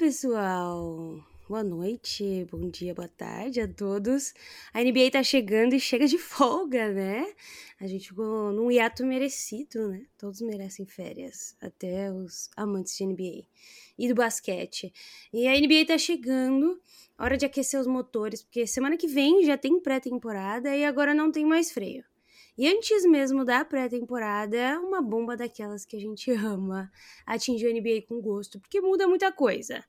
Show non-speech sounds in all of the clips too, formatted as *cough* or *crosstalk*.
Pessoal! Boa noite, bom dia, boa tarde a todos. A NBA tá chegando e chega de folga, né? A gente ficou num hiato merecido, né? Todos merecem férias, até os amantes de NBA e do basquete. E a NBA tá chegando, hora de aquecer os motores, porque semana que vem já tem pré-temporada e agora não tem mais freio. E antes mesmo da pré-temporada, uma bomba daquelas que a gente *laughs* ama atingiu a NBA com gosto, porque muda muita coisa.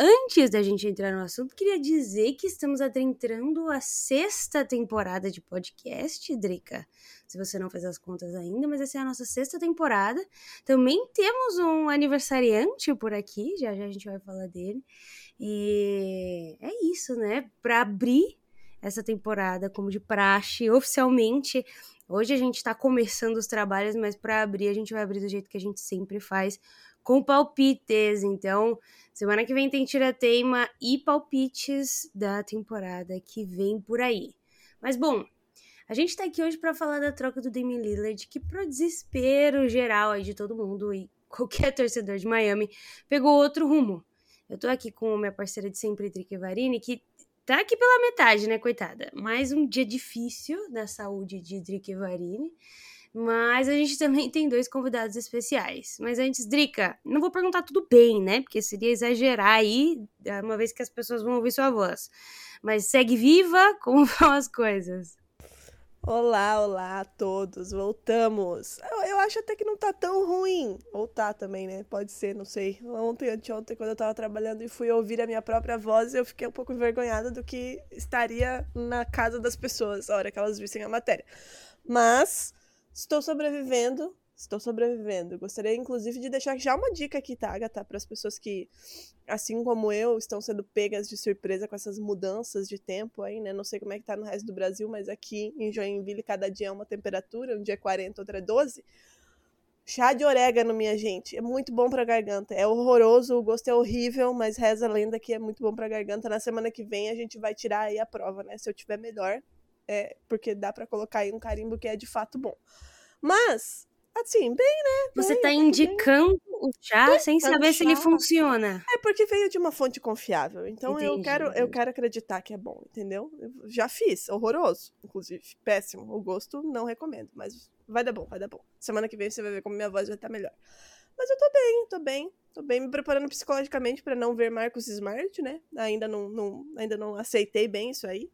Antes da gente entrar no assunto, queria dizer que estamos adentrando a sexta temporada de podcast, Drica. Se você não fez as contas ainda, mas essa é a nossa sexta temporada. Também temos um aniversariante por aqui, já já a gente vai falar dele. E é isso, né? Para abrir essa temporada como de praxe, oficialmente. Hoje a gente está começando os trabalhos, mas para abrir a gente vai abrir do jeito que a gente sempre faz, com palpites. Então, semana que vem tem tira-teima e palpites da temporada que vem por aí. Mas bom, a gente tá aqui hoje para falar da troca do Damian Lillard, que pro desespero geral aí de todo mundo e *laughs* qualquer torcedor de Miami, pegou outro rumo. Eu tô aqui com minha parceira de sempre, Trick Varini, que tá aqui pela metade, né, coitada? Mais um dia difícil da saúde de Drica Varini. Mas a gente *laughs* também tem dois convidados especiais. Mas antes, Drica, não vou perguntar tudo bem, né? Porque seria exagerar aí, uma vez que as pessoas vão ouvir sua voz. Mas segue viva, *laughs* como vão as coisas? Olá, olá a todos, voltamos. Eu, eu, acho até que não tá tão ruim. Ou tá também, né? Pode ser, não sei. Ontem, anteontem, quando eu tava trabalhando e fui ouvir a minha própria voz, eu fiquei um pouco envergonhada do que estaria na casa das pessoas, a hora que elas vissem a matéria. Mas estou sobrevivendo, estou sobrevivendo. Gostaria, inclusive, de deixar já uma dica aqui, tá, Agatha, para as pessoas que, assim como eu, estão sendo pegas de surpresa com essas mudanças de tempo aí, né? Não sei como é que tá no resto do Brasil, mas aqui em Joinville, cada dia é uma temperatura, um dia é 40, outro é 12. Chá de orégano, minha gente, é muito bom pra garganta. É horroroso, o gosto é horrível, mas reza a lenda que é muito bom pra garganta. Na semana que vem a gente vai tirar aí a prova, né? Se eu tiver melhor, é porque dá para colocar aí um carimbo que é de fato bom. Mas, assim, bem, né? Você bem, tá indicando o chá sem saber chá. se ele funciona. É porque veio de uma fonte confiável. Então eu Entendi, quero, eu quero acreditar que é bom, entendeu? Eu já fiz, horroroso, inclusive, péssimo. O gosto não recomendo, mas vai dar bom, vai dar bom. Semana que vem você vai ver como minha voz vai estar melhor. Mas eu tô bem, tô bem. Tô bem me preparando psicologicamente para não ver Marcos Smart, né? Ainda não, não, ainda não aceitei bem isso aí.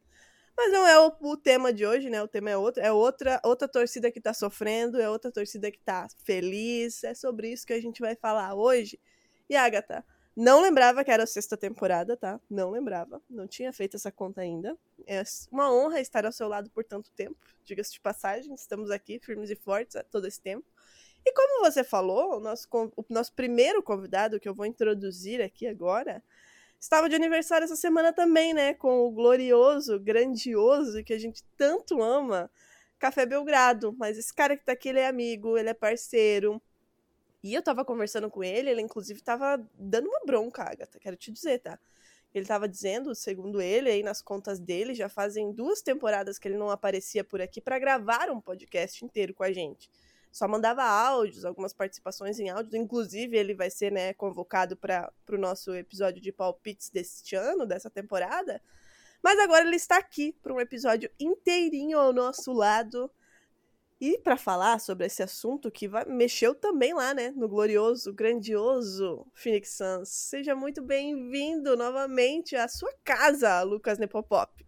Mas não é o, o, tema de hoje, né? O tema é outro. É outra, outra torcida que tá sofrendo, é outra torcida que tá feliz. É sobre isso que a gente vai falar hoje. E Agatha, não lembrava que era a sexta temporada, tá? Não lembrava. Não tinha feito essa conta ainda. É uma honra estar ao seu lado por tanto tempo. Diga-se de passagem, estamos aqui firmes e fortes todo esse tempo. E como você falou, o nosso, o nosso primeiro convidado, que eu vou introduzir aqui agora, estava de aniversário essa semana também, né? Com o glorioso, grandioso, que a gente tanto ama, Café Belgrado. Mas esse cara que tá aqui, ele é amigo, ele é parceiro. E eu tava conversando com ele, ele inclusive tava dando uma bronca, Agatha, quero te dizer, tá? Ele tava dizendo, segundo ele, aí nas contas dele, já fazem duas temporadas que ele não aparecia por aqui para gravar um podcast inteiro com a gente só mandava áudios, algumas participações em áudios. Inclusive, ele vai ser né, convocado para o nosso episódio de palpites deste ano, dessa temporada. Mas agora ele está aqui para um episódio inteirinho ao nosso lado. E para falar sobre esse assunto que vai, mexeu também lá, né, no glorioso, grandioso Phoenix Suns. Seja muito bem-vindo novamente à sua casa, Lucas Nepopop.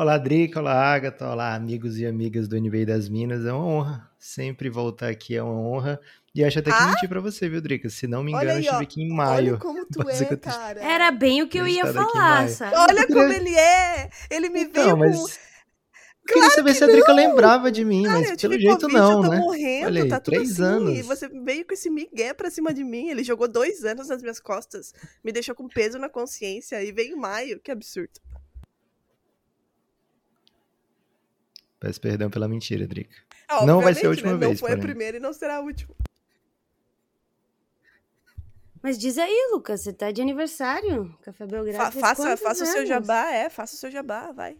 Olá, Drica, olá, Agatha, olá, amigos e amigas do NBA das Minas. É uma honra sempre voltar aqui, é uma honra. E acho até que Ah? menti pra você, viu, Drica? Se não me engano, Olha eu aí, estive aqui em maio. Olha como *laughs* tu que é, eu cara. Era bem o que eu ia aqui em falar, sabe? Olha como ele é! Ele me Então, veio mas. com. Queria saber se a Drica lembrava de mim, Cara, mas eu pelo jeito Covid, não, eu tô né? morrendo, Olha aí, tá tudo três assim. anos. E você veio com esse migué pra cima de mim. Ele jogou dois anos nas minhas costas. Me deixou com peso na consciência. E veio em maio. Que absurdo. Peço perdão pela mentira, Drica. Não vai ser a última né? vez, Não foi a porém. primeira e não será a última. Mas diz aí, Lucas, você tá de aniversário. Café Belgrado. Fa- faça faça o seu jabá, é. Faça o seu jabá, vai.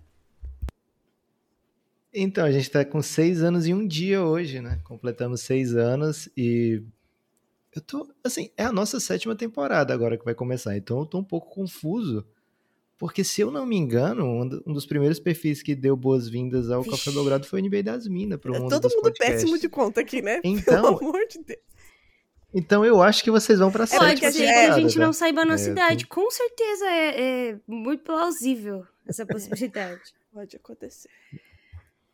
Então, a gente tá com seis anos e um dia hoje, né? Completamos seis anos e eu tô, assim, é a nossa sétima temporada agora que vai começar, então eu tô um pouco confuso, porque se eu não me engano, um do- dos primeiros perfis que deu boas-vindas ao Café Vixe. Belgrado foi o NB das Minas, pro É mundo todo dos mundo podcasts. péssimo de conta aqui, né? *laughs* Então- Pelo amor de Deus. Então eu acho que vocês vão pra Pode sétima a gente- que temporada, a gente tá? não saiba a nossa É, idade. Com certeza é, é muito plausível essa possibilidade. *laughs* Pode acontecer.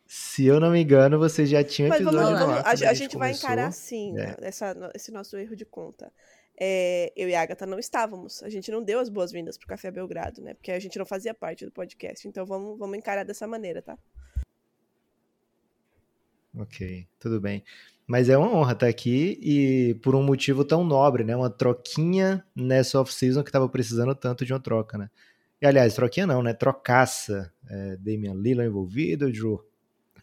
Se eu não me engano, vocês já tinham Mas episódio vamos- lá. a, quando a gente vai começou. encarar sim É. né, essa- esse nosso erro de conta. É, eu e a Agatha não estávamos. A gente não deu as boas-vindas pro Café Belgrado, né? Porque a gente não fazia parte do podcast. Então vamos, vamos encarar dessa maneira, tá? Ok, tudo bem. Mas é uma honra estar aqui e por um motivo tão nobre, né? Uma troquinha nessa off-season que tava precisando tanto de uma troca, né? E aliás, troquinha não, né? Trocaça. É, Damian Lillard envolvido, Drew,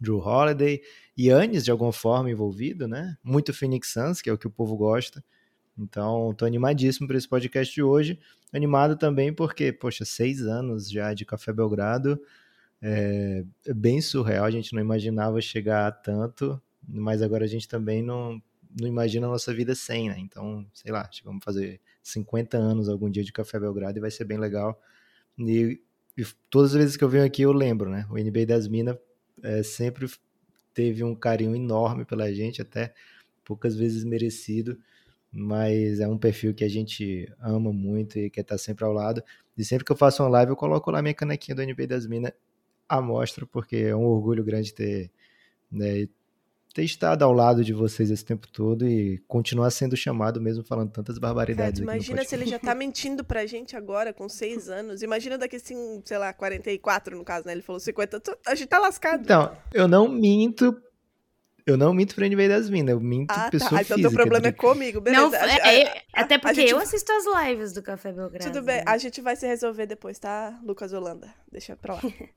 Drew Holiday, Yannis de alguma forma envolvido, né? Muito Phoenix Suns, que é o que o povo gosta. Então, tô animadíssimo para esse podcast de hoje. Animado também porque, poxa, seis anos já de Café Belgrado. É, é bem surreal, a gente não imaginava chegar a tanto, mas agora a gente também não, não imagina a nossa vida sem, né? Então, sei lá, vamos fazer 50 anos algum dia de Café Belgrado e vai ser bem legal. E, e todas as vezes que eu venho aqui eu lembro, né? O NBA das Minas é, sempre teve um carinho enorme pela gente, até poucas vezes merecido, mas é um perfil que a gente ama muito e quer estar sempre ao lado. E sempre que eu faço uma live, eu coloco lá minha canequinha do NBA das Minas à mostra, porque é um orgulho grande ter, né, ter estado ao lado de vocês esse tempo todo e continuar sendo chamado mesmo falando tantas Cara, barbaridades no imagina se ele já tá mentindo pra gente agora, com seis anos. Imagina daqui, assim, sei lá, 44 no caso, né? Ele falou 50. tu- A gente tá lascado. Então, eu não minto, eu não minto pra NBA das Minas, eu minto ah, pessoa tá. Ah, então física. teu problema é comigo, beleza. Não, A- é- a- é- até porque gente- eu assisto as lives do Café Belgrado. Tudo bem, né? a gente vai se resolver depois, tá, Lucas Holanda? Deixa pra lá. *laughs*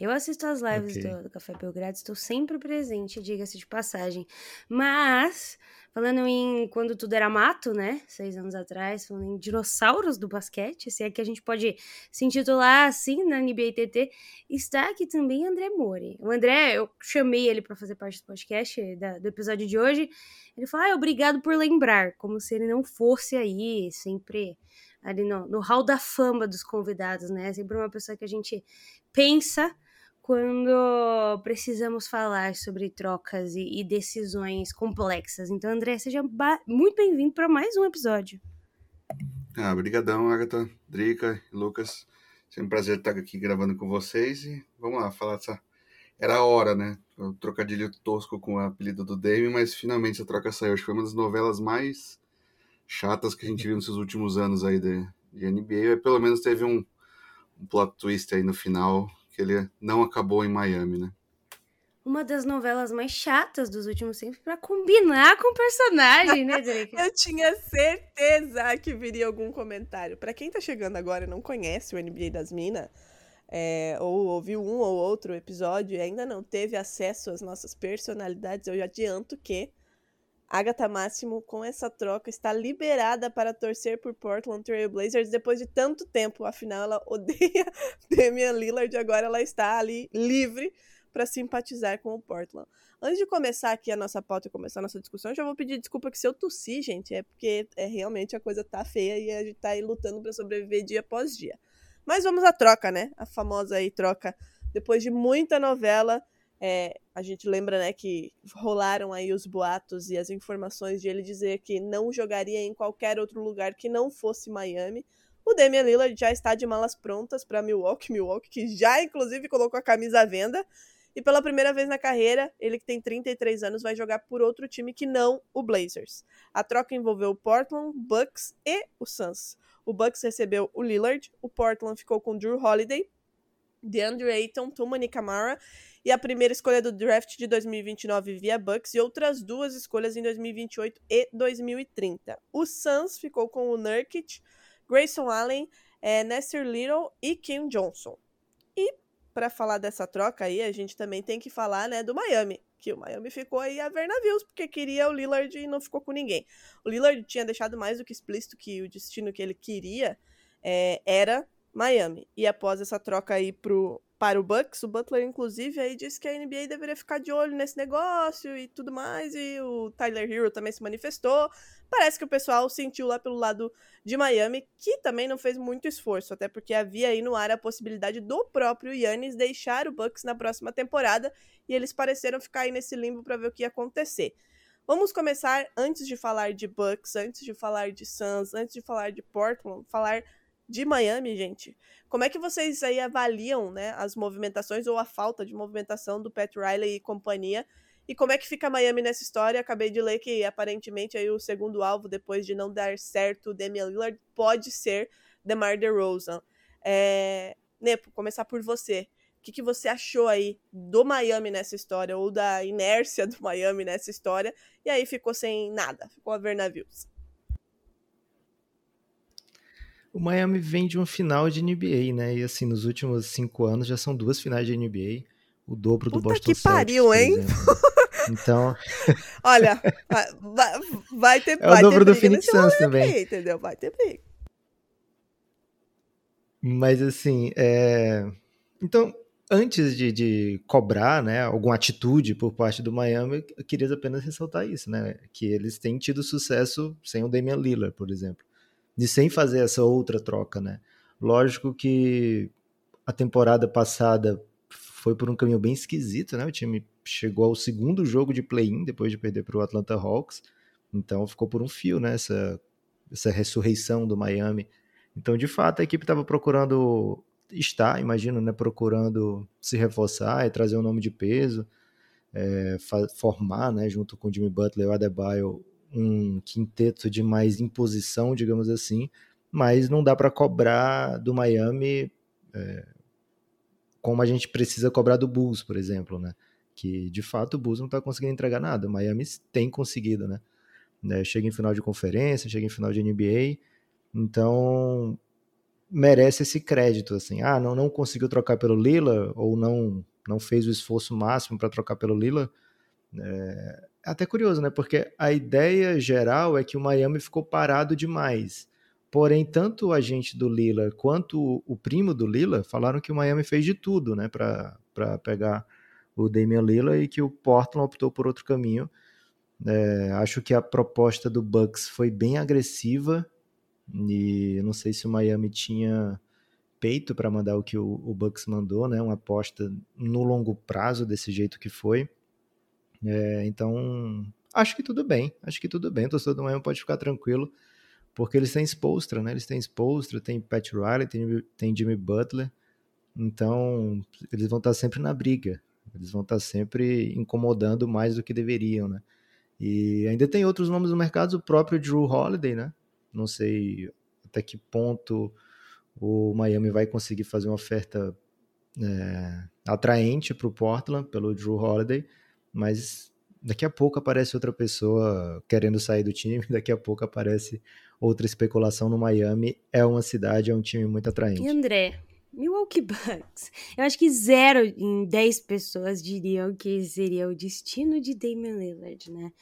Eu assisto as lives Ok. do, do Café Belgrado, estou sempre presente, diga-se de passagem. Mas, falando em quando tudo era mato, né? Seis anos atrás, falando em dinossauros do basquete, se é que a gente pode se intitular assim na NBA TT, está aqui também André Mori. O André, eu chamei ele para fazer parte do podcast da- do episódio de hoje. Ele falou: ah, obrigado por lembrar, como se ele não fosse aí, sempre ali no, no hall da fama dos convidados, né? Sempre uma pessoa que a gente pensa quando precisamos falar sobre trocas e, e decisões complexas. Então, André, seja muito bem-vindo para mais um episódio. Ah, brigadão, Agatha, Drica Lucas. Sempre um prazer estar aqui gravando com vocês e vamos lá, falar dessa... Era a hora, né? O trocadilho tosco com o apelido do Dame, mas finalmente a troca saiu. Acho que foi uma das novelas mais chatas que a gente viu nesses últimos anos aí de, de NBA. Pelo menos teve um, um plot twist aí no final, que ele não acabou em Miami, né? Uma das novelas mais chatas dos últimos tempos para combinar com o personagem, né, *laughs* Drake? Eu tinha certeza que viria algum comentário. Pra quem tá chegando agora e não conhece o NBA das Minas, é, ou ouviu um ou outro episódio e ainda não teve acesso às nossas personalidades, eu já adianto que Agatha Máximo, com essa troca, está liberada para torcer por Portland Trail Blazers depois de tanto tempo. Afinal, ela *laughs* odeia Damian Lillard e agora ela está ali livre para simpatizar com o Portland. Antes de começar aqui a nossa pauta e começar a nossa discussão, já vou pedir desculpa que se eu tossir, gente, é porque é realmente a coisa tá feia e a gente tá aí lutando para sobreviver dia após dia. Mas vamos à troca, né? A famosa aí troca. Depois de muita novela, é, a gente lembra, né, que rolaram aí os boatos e as informações de ele dizer que não jogaria em qualquer outro lugar que não fosse Miami. O Damian Lillard já está de malas prontas para Milwaukee, Milwaukee que já inclusive colocou a camisa à venda. E pela primeira vez na carreira, ele que tem 33 anos vai jogar por outro time que não o Blazers. A troca envolveu o Portland, Bucks e o Suns. O Bucks recebeu o Lillard, o Portland ficou com Drew Holiday. DeAndre Ayton, Tumani Camara e a primeira escolha do draft de 2029 via Bucks e outras duas escolhas em 2028 e 2030. O Suns ficou com o Nurkic, Grayson Allen, é, Nasser Little e Kim Johnson. E para falar dessa troca aí, a gente também tem que falar né, do Miami, que o Miami ficou aí a ver navios, porque queria o Lillard e não ficou com ninguém. O Lillard tinha deixado mais do que explícito que o destino que ele queria é, era Miami. E após essa troca aí pro, para o Bucks, o Butler, inclusive, aí disse que a NBA deveria ficar de olho nesse negócio e tudo mais, e o Tyler Hero também se manifestou. Parece que o pessoal sentiu lá pelo lado de Miami, que também não fez muito esforço, até porque havia aí no ar a possibilidade do próprio Yannis deixar o Bucks na próxima temporada, e eles pareceram ficar aí nesse limbo para ver o que ia acontecer. Vamos começar, antes de falar de Bucks, antes de falar de Suns, antes de falar de Portland, falar de Miami, gente. Como é que vocês aí avaliam, né, as movimentações ou a falta de movimentação do Pat Riley e companhia? E como é que fica Miami nessa história? Acabei de ler que aparentemente aí o segundo alvo depois de não dar certo o Damian Lillard pode ser DeMar DeRozan. É... Nepo, começar por você. O que, que você achou aí do Miami nessa história ou da inércia do Miami nessa história? E aí ficou sem nada, ficou a ver navios. O Miami vem de uma final de NBA, né? E assim, nos últimos cinco anos já são duas finais de NBA. O dobro do Puta Boston que pariu, hein? *laughs* Então. Olha, *laughs* vai, vai ter É o dobro do Phoenix Suns também. Aí, entendeu? Vai ter briga. Mas assim, é... então, antes de, de, cobrar né, alguma atitude por parte do Miami, eu queria apenas ressaltar isso, né? Que eles têm tido sucesso sem o Damian Lillard, por exemplo de sem fazer essa outra troca, né? Lógico que a temporada passada foi por um caminho bem esquisito, né? O time chegou ao segundo jogo de play-in depois de perder para o Atlanta Hawks, então ficou por um fio, né? Essa, essa ressurreição do Miami. Então, de fato, a equipe estava procurando está, imagino, né? Procurando se reforçar e trazer um nome de peso, é, formar, né? Junto com o Jimmy Butler e o Adebayo um quinteto de mais imposição, digamos assim, mas não dá para cobrar do Miami é, como a gente precisa cobrar do Bulls, por exemplo, né? Que de fato o Bulls não está conseguindo entregar nada, o Miami tem conseguido, né? né? Chega em final de conferência, chega em final de NBA, então merece esse crédito, assim, ah, não, não conseguiu trocar pelo Lila ou não não fez o esforço máximo para trocar pelo Lila, é, até curioso, né? Porque a ideia geral é que o Miami ficou parado demais. Porém, tanto o agente do Lila quanto o primo do Lila falaram que o Miami fez de tudo, né, para pegar o Damian Lila e que o Portland optou por outro caminho. É, acho que a proposta do Bucks foi bem agressiva e não sei se o Miami tinha peito para mandar o que o, o Bucks mandou, né, uma aposta no longo prazo desse jeito que foi. É, então, acho que tudo bem. Acho que tudo bem. O torcedor do Miami pode ficar tranquilo, porque eles têm Spolstra, né? Eles têm Spolstra, tem Pat Riley, tem, tem Jimmy Butler. Então, eles vão estar sempre na briga. Eles vão estar sempre incomodando mais do que deveriam, né? E ainda tem outros nomes no mercado, o próprio Drew Holiday, né? Não sei até que ponto o Miami vai conseguir fazer uma oferta é, atraente para o Portland pelo Drew Holiday mas daqui a pouco aparece outra pessoa querendo sair do time, *laughs* daqui a pouco aparece outra especulação no Miami. É uma cidade, é um time muito atraente. E André, Milwaukee Bucks. Eu acho que zero em dez pessoas diriam que seria o destino de Damian Lillard, né?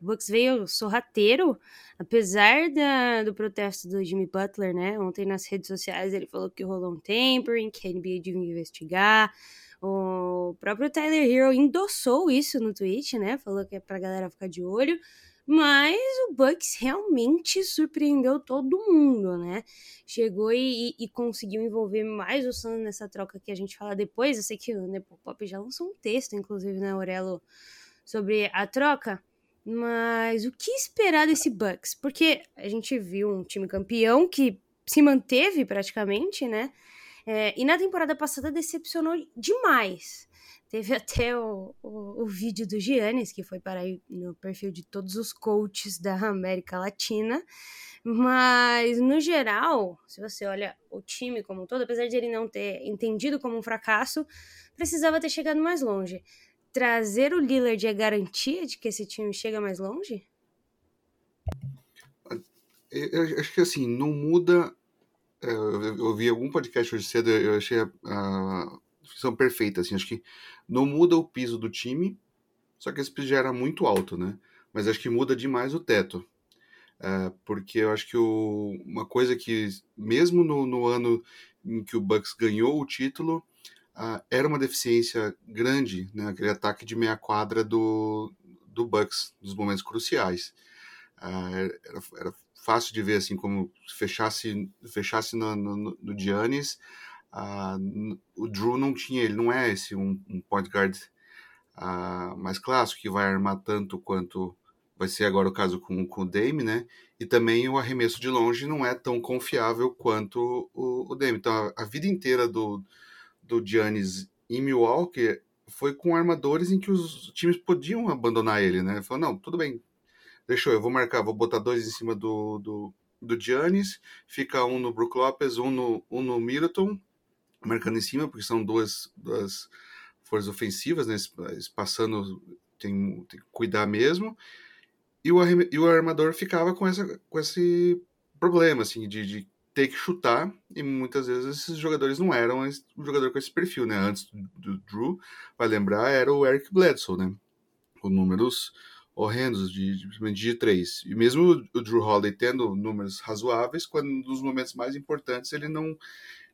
O Bucks veio sorrateiro, apesar da, do protesto do Jimmy Butler, né? Ontem nas redes sociais ele falou que rolou um tampering, que a NBA devia investigar. O próprio Tyler Hero endossou isso no tweet, né? Falou que é pra galera ficar de olho. Mas o Bucks realmente surpreendeu todo mundo, né? Chegou e, e, conseguiu envolver mais o Suns nessa troca que a gente fala depois. Eu sei que o Nepopop já lançou um texto, inclusive, né, Aurelo, sobre a troca. Mas o que esperar desse Bucks? Porque a gente viu um time campeão que se manteve praticamente, né? É, e na temporada passada decepcionou demais. Teve *laughs* até o, o, o, vídeo do Giannis, que foi para no perfil de todos os coaches da América Latina. Mas, no geral, se você olha o time como um todo, apesar de ele não ter entendido como um fracasso, precisava ter chegado mais longe. Trazer o Lillard é garantia de que esse time chega mais longe? Eu acho que assim, não muda. Eu ouvi algum podcast hoje cedo, eu achei a, a descrição perfeita. Assim, acho que não muda o piso do time, só que esse piso já era muito alto, né? Mas acho que muda demais o teto. É, porque eu acho que o, uma coisa que, mesmo no, no, ano em que o Bucks ganhou o título, uh, era uma deficiência grande, né? aquele ataque de meia quadra do, do Bucks, nos momentos cruciais. Uh, era, era, fácil de ver assim como fechasse fechasse no, no, no Giannis, uh, o Drew não tinha, ele não é esse um, um point guard mais clássico que vai armar tanto quanto vai ser agora o caso com, com o Dame, né? E também o arremesso de longe não é tão confiável quanto o, o Dame. Então a, a, vida inteira do, do Giannis em Milwaukee foi com armadores em que os times podiam abandonar ele, né? Falou, não, tudo bem, deixa eu, eu vou marcar, vou botar dois em cima do, do, do Giannis, fica um no Brook Lopez, um no, um no Middleton, marcando em cima, porque são duas, duas forças ofensivas, né? Passando, tem, tem que cuidar mesmo e o, e o armador ficava com, essa, com esse problema, assim, de, de ter que chutar, e muitas vezes esses jogadores não eram um jogador com esse perfil, né? Antes do, do Drew, vai lembrar, era o Eric Bledsoe, né? Com números horrendos, de, de, de 3. E mesmo o Drew Holiday tendo números razoáveis, quando nos momentos mais importantes ele não,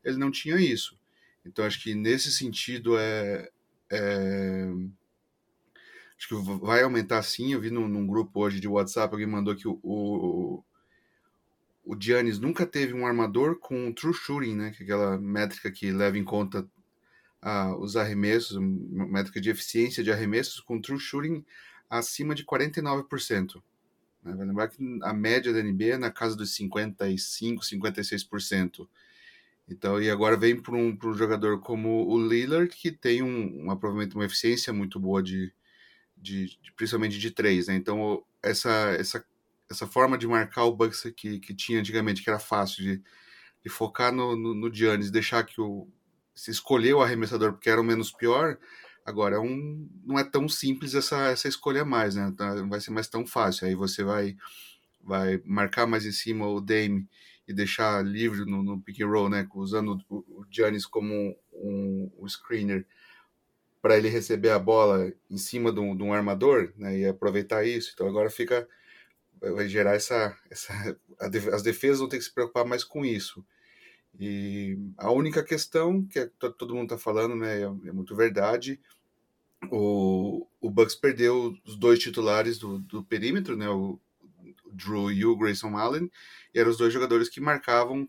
ele não tinha isso. Então acho que nesse sentido é, é acho que vai aumentar sim. Eu vi num, num, grupo hoje de WhatsApp, alguém mandou que o, o, o Giannis nunca teve um armador com true shooting, né? Que é aquela métrica que leva em conta ah, os arremessos, métrica de eficiência de arremessos com true shooting acima de 49%. Né? Vai lembrar que a média da NBA é na casa dos 55, 56%. Então, e agora vem para um, um jogador como o Lillard, que tem um, uma, provavelmente uma eficiência muito boa de, de, de, principalmente de três, né? Então essa essa essa forma de marcar o Bucks que, que tinha antigamente, que era fácil de, de focar no, no, no Giannis, deixar que o se escolher o arremessador porque era o menos pior, agora é um, não é tão simples essa, essa escolha mais, né? Tá, não vai ser mais tão fácil. Aí você vai vai marcar mais em cima o Dame e deixar livre no, no pick and roll, né? Usando o, Giannis como um, um, um screener para ele receber a bola em cima de um, de um, armador né, e aproveitar isso. Então agora fica vai gerar essa, essa as defesas vão ter que se preocupar mais com isso. E a única questão que é, todo mundo está falando, né, é, é, muito verdade. O, o Bucks perdeu os dois titulares do, do perímetro, né, o, o Drew e o Grayson Allen, e eram os dois jogadores que marcavam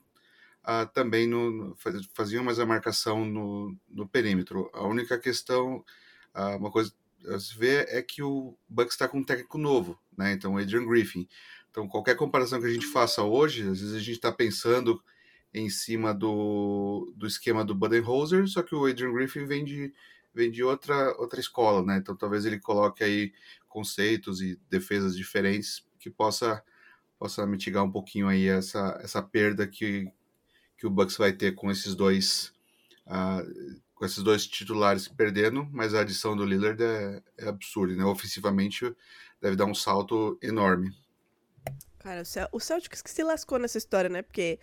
ah, também no, faziam mais a marcação no, no perímetro. A única questão, ah, uma coisa a se ver é que o Bucks está com um técnico novo, né? Então, Adrian Griffin. Então, qualquer comparação que a gente faça hoje, às vezes a gente está pensando em cima do, do esquema do Budenholzer, só que o Adrian Griffin vem de, vem de outra, outra escola, né? Então, talvez ele coloque aí conceitos e defesas diferentes que possa possa mitigar um pouquinho aí essa, essa perda que, que o Bucks vai ter com esses dois uh, com esses dois titulares perdendo, mas a adição do Lillard é, é absurda, né? Ofensivamente deve dar um salto enorme. Cara, o Celtics que se lascou nessa história, né? Porque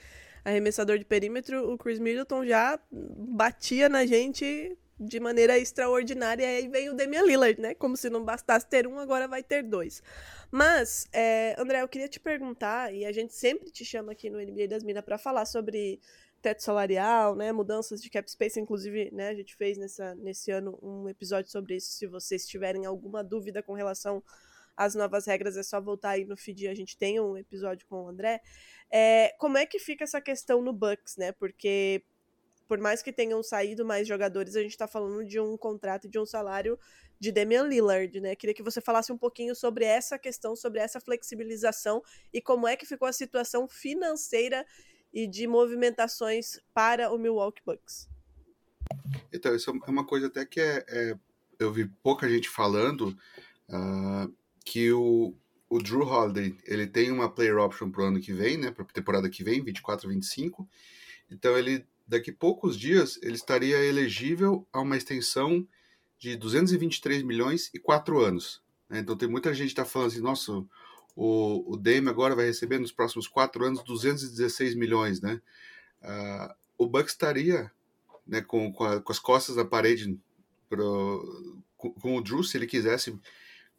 arremessador de perímetro, o Chris Middleton já batia na gente de maneira extraordinária. E aí vem o Damian Lillard, né? Como se não bastasse ter um, agora vai ter dois. Mas, é, André, eu queria te perguntar, e a gente sempre te chama aqui no NBA das Minas para falar sobre teto salarial, né, mudanças de cap space, inclusive, né, a gente fez nessa, nesse ano um episódio sobre isso. Se vocês tiverem alguma dúvida com relação às novas regras, é só voltar aí no feed, a gente tem um episódio com o André. É, como é que fica essa questão no Bucks, né? Porque por mais que tenham saído mais jogadores, a gente está falando de um contrato e de um salário de Damian Lillard, né? Queria que você falasse um pouquinho sobre essa questão, sobre essa flexibilização e como é que ficou a situação financeira e de movimentações para o Milwaukee Bucks. Então, isso é uma coisa até que é, é eu vi pouca gente falando uh, que o, o Drew Holiday ele tem uma player option para o ano que vem, né, para a temporada que vem, 24 25. Então ele daqui poucos dias ele estaria elegível a uma extensão de 223 milhões e 4 anos. Né? Então tem muita gente que está falando assim, nossa, o, o Dame agora vai receber nos próximos 4 anos 216 milhões, né? Uh, o Bucks estaria né, com, com, a, com, as costas na parede pro, com, com, o Drew, se ele quisesse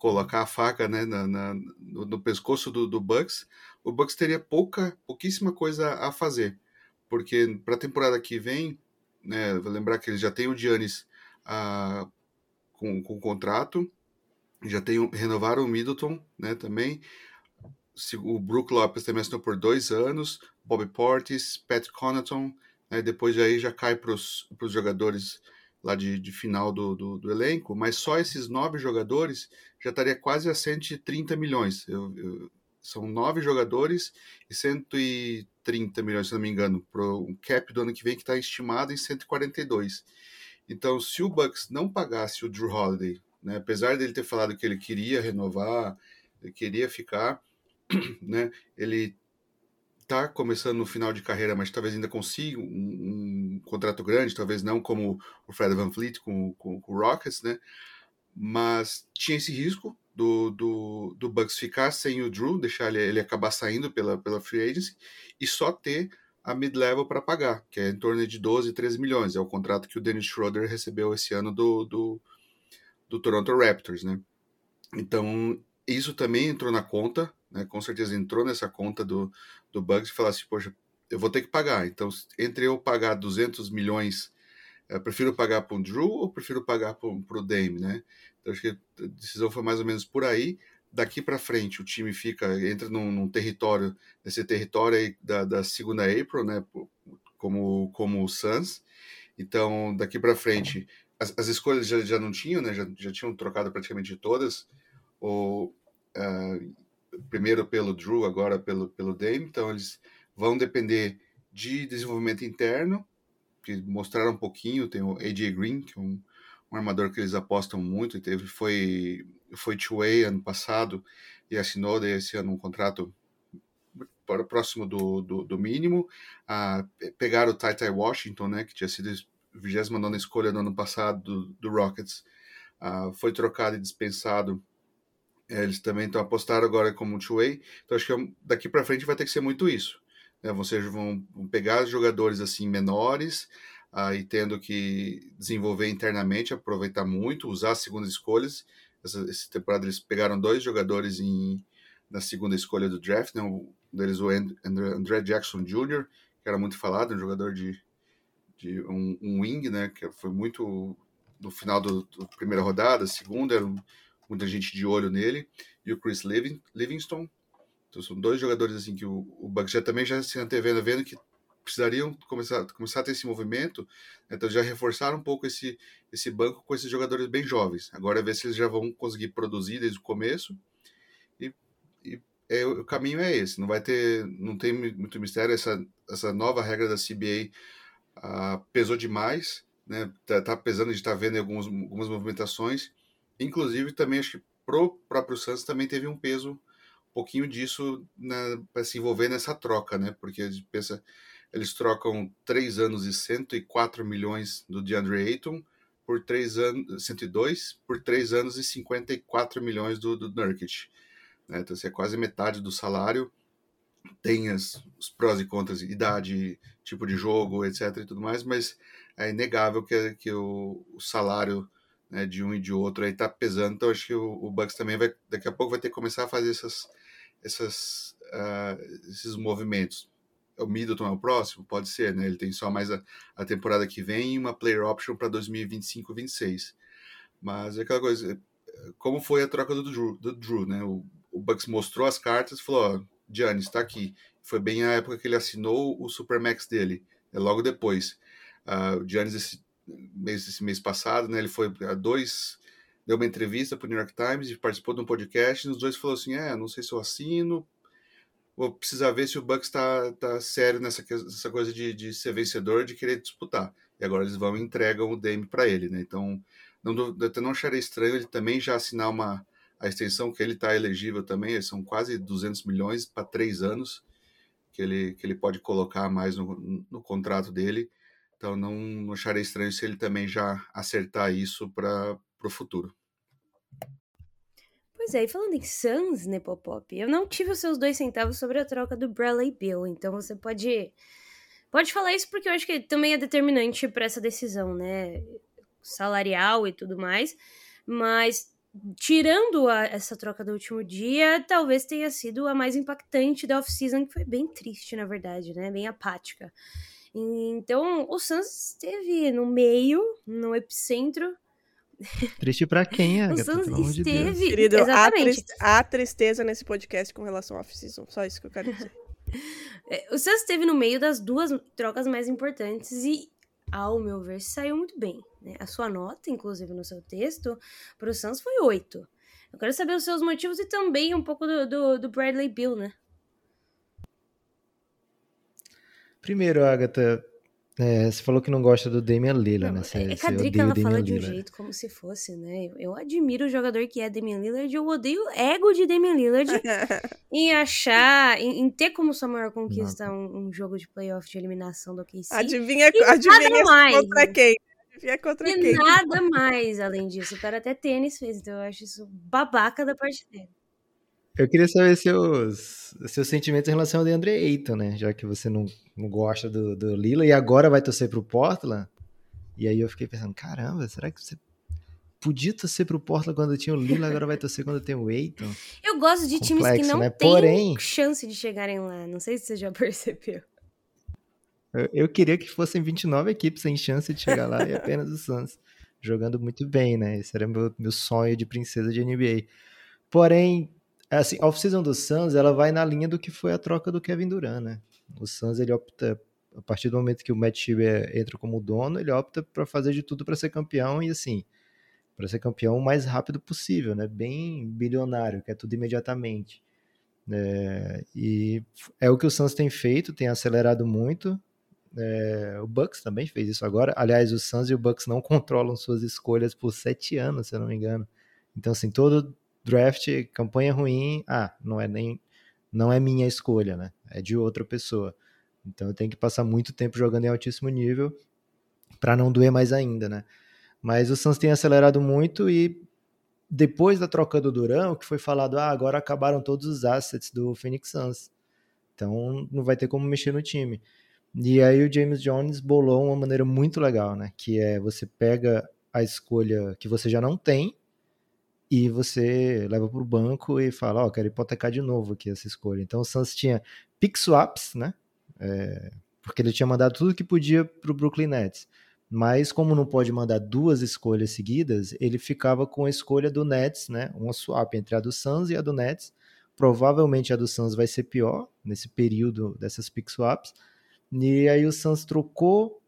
colocar a faca né, na, na, no, no, pescoço do, do Bucks, o Bucks teria pouca, pouquíssima coisa a fazer. Porque para a temporada que vem, né, vou lembrar que eles já têm o Giannis ah, com, com contrato, já tem, renovaram o Middleton né, também, o Brook Lopes também assinou por dois anos, Bobby Portis, Pat Connaughton, né, depois aí já cai para os jogadores lá de, de final do, do, do, elenco, mas só esses nove jogadores já estaria quase a 130 milhões. Eu, eu, são nove jogadores e 130 milhões, se não me engano, para o cap do ano que vem, que está estimado em 142. Então, se o Bucks não pagasse o Drew Holiday, né, apesar dele ter falado que ele queria renovar, ele queria ficar, *clears throat* né, ele está começando no final de carreira, mas talvez ainda consiga um, um, contrato grande, talvez não como o Fred Van Fleet com, com, com o Rockets, né? Mas tinha esse risco do, do, do Bucks ficar sem o Drew, deixar ele, ele acabar saindo pela, pela free agency e só ter a mid-level para pagar, que é em torno de 12, 13 milhões. É o contrato que o Dennis Schroeder recebeu esse ano do, do, do Toronto Raptors, né? Então, isso também entrou na conta, né? Com certeza entrou nessa conta do, do Bucks e falar assim, poxa, eu vou ter que pagar. Então, entre eu pagar 200 milhões, eu prefiro pagar para o Drew ou prefiro pagar para o Dame, né? Então, acho que a decisão foi mais ou menos por aí. Daqui para frente, o time fica entra num, num território, nesse território aí da, da segunda April, né? Como, como o Suns. Então, daqui para frente, as, as, escolhas já, já não tinham, né? Já, já tinham trocado praticamente todas. O, uh, primeiro pelo Drew, agora pelo, pelo Dame. Então, eles vão depender de desenvolvimento interno, que mostraram um pouquinho. Tem o AJ Green, que é um um armador que eles apostam muito, e teve, foi, foi two-way ano passado e assinou esse ano um contrato para próximo do, do, do mínimo. Ah, pegaram o Tai Tai Washington, né, que tinha sido 29 escolha no ano passado do, do Rockets, ah, foi trocado e dispensado. É, eles também estão apostaram agora como two-way. Então acho que é daqui para frente vai ter que ser muito isso. Né? Vocês vão pegar jogadores assim menores, aí tendo que desenvolver internamente, aproveitar muito, usar as segundas escolhas. Essa, essa temporada eles pegaram dois jogadores em, na segunda escolha do draft, né? um deles o André, Jackson Jr., que era muito falado, um jogador de, de um, um wing, né? que foi muito no final da primeira rodada, segunda, era muita gente de olho nele, e o Chris Livingston. Então são dois jogadores assim que o, o Bucks já também já se antevendo, vendo que precisariam começar, começar a ter esse movimento, né? então já reforçaram um pouco esse, esse banco com esses jogadores bem jovens. Agora é ver se eles já vão conseguir produzir desde o começo e, e é, o caminho é esse. Não vai ter, não tem muito mistério essa, essa nova regra da CBA ah, pesou demais, né? Tá, tá pesando, a gente está vendo algumas, algumas movimentações, inclusive também acho que pro próprio Santos também teve um peso um pouquinho disso para se envolver nessa troca, né? Porque a gente pensa eles trocam 3 anos e 104 milhões do DeAndre Ayton por 3 anos, 102 por 3 anos e 54 milhões do, do Nurkic. Né? Então, assim, é quase metade do salário. Tem as, os prós e contras, idade, tipo de jogo, etc. e tudo mais, mas é inegável que, que o, o salário né, de um e de outro aí tá pesando. Então, acho que o, o Bucks também vai, daqui a pouco vai ter que começar a fazer essas, essas, uh, esses movimentos o Middleton é o próximo? Pode ser, né? Ele tem só mais a, a temporada que vem e uma player option para 2025 26 Mas é aquela coisa, como foi a troca do Drew, do Drew né? O, o Bucks mostrou as cartas e falou: Ó, Giannis está aqui. Foi bem a época que ele assinou o Supermax dele, é logo depois. Uh, o Giannis, mês, esse mês passado, né? Ele foi a dois deu uma entrevista para o New York Times e participou de um podcast. E os dois falou assim: É, não sei se eu assino, vou precisar ver se o Bucks tá, tá sério nessa, nessa coisa de, de ser vencedor, de querer disputar. E agora eles vão e entregam o Dame para ele, né? Então, não, eu não acharia estranho ele também já assinar uma a extensão que ele está elegível também, são quase 200 milhões para três anos que ele, que ele pode colocar mais no, no contrato dele. Então, não, não acharei estranho se ele também já acertar isso para o futuro. Pois é, e falando em Suns, né, Pop, eu não tive os seus dois centavos sobre a troca do Bradley Bill, então você pode pode falar isso porque eu acho que também é determinante para essa decisão, né, salarial e tudo mais, mas tirando a, essa troca do último dia, talvez tenha sido a mais impactante da off-season, que foi bem triste, na verdade, né, bem apática. Então, o Suns esteve no meio, no epicentro Triste pra quem, *laughs* Agatha, o Suns esteve... De Querido, há, triste, há tristeza nesse podcast com relação ao off-season. Só isso que eu quero dizer. *laughs* É, o Suns esteve no meio das duas trocas mais importantes e, ao meu ver, saiu muito bem. Né? A sua nota, inclusive no seu texto, para o Suns foi 8. Eu quero saber os seus motivos e também um pouco do, do, do Bradley Bill, né? Primeiro, Agatha, é, você falou que não gosta do Damian Lillard, não, né? Você, é que a Drica ela fala de um jeito como se fosse, né? Eu, eu, admiro o jogador que é Damian Lillard, eu odeio o ego de Damian Lillard *laughs* em achar, em, em, ter como sua maior conquista um, um, jogo de playoff de eliminação do KC. Adivinha, adivinha mais, contra né? quem? Adivinha contra e quem? nada mais além disso. O cara até tênis fez, então eu acho isso babaca da parte dele. Eu queria saber seus, seus sentimentos em relação ao DeAndre Ayton, né? Já que você não, não gosta do, do Lila e agora vai torcer pro Portland. E aí eu fiquei pensando, caramba, será que você podia torcer pro Portland quando tinha o Lila, agora vai torcer quando tem o Ayton? Eu gosto de Complexo, times que não né? têm Porém, chance de chegarem lá. Não sei se você já *laughs* percebeu. Eu, eu queria que fossem 29 equipes sem chance de chegar lá e apenas o Suns jogando muito bem, né? Esse era meu, meu sonho de princesa de NBA. Porém, assim, a off-season do Suns, ela vai na linha do que foi a troca do Kevin Durant, né? O Suns, ele opta, a partir do momento que o Matt Schieber entra como dono, ele opta para fazer de tudo para ser campeão e assim, para ser campeão o mais rápido possível, né? Bem bilionário, quer tudo imediatamente. É, e é o que o Suns tem feito, tem acelerado muito. É, o Bucks também fez isso agora. Aliás, o Suns e o Bucks não *laughs* controlam suas escolhas por sete anos, se eu não me engano. Então, assim, todo draft, campanha ruim, ah, não é nem não é minha escolha, né? É de outra pessoa. Então eu tenho que passar muito tempo jogando em altíssimo nível para não doer mais ainda, né? Mas o Suns tem acelerado muito e depois da troca do Duran, o que foi falado, ah, agora acabaram todos os assets do Phoenix Suns. Então não vai ter como mexer no time. E aí o James Jones bolou uma maneira muito legal, né? Que é você pega a escolha que você já não tem e você leva para o banco e fala, ó, oh, quero hipotecar de novo aqui essa escolha. Então o Suns tinha pick swaps, né? É, porque ele tinha mandado tudo que podia para o Brooklyn Nets. Mas como não pode mandar duas escolhas seguidas, ele ficava com a escolha do Nets, né? Uma swap entre a do Suns e a do Nets. Provavelmente a do Suns vai ser pior nesse período dessas pick swaps. E aí o Suns trocou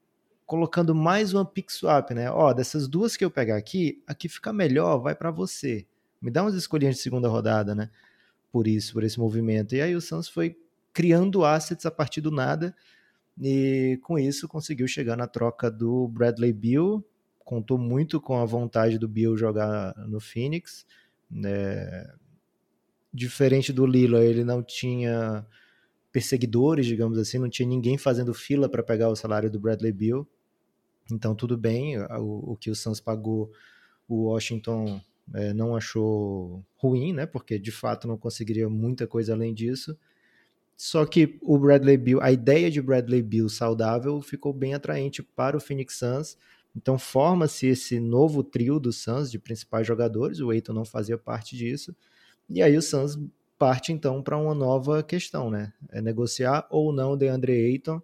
colocando mais uma pick swap, né? Ó, dessas duas que eu pegar aqui, aqui fica melhor, vai para você. Me dá umas escolhinhas de segunda rodada, né? Por isso, por esse movimento. E aí o Suns foi criando assets a partir do nada e com isso conseguiu chegar na troca do Bradley Bill. Contou muito com a vontade do Bill jogar no Phoenix. Né? Diferente do Lila, ele não tinha perseguidores, digamos assim, não tinha ninguém fazendo fila para pegar o salário do Bradley Bill. Então, tudo bem, o, o que o Suns pagou, o Washington é, não achou ruim, né? Porque de fato não conseguiria muita coisa além disso. Só que o Bradley Bill, a ideia de Bradley Bill saudável ficou bem atraente para o Phoenix Suns. Então forma-se esse novo trio do Suns de principais jogadores. O Aiton não fazia parte disso. E aí o Suns parte então para uma nova questão, né? É negociar ou não o DeAndre Ayton.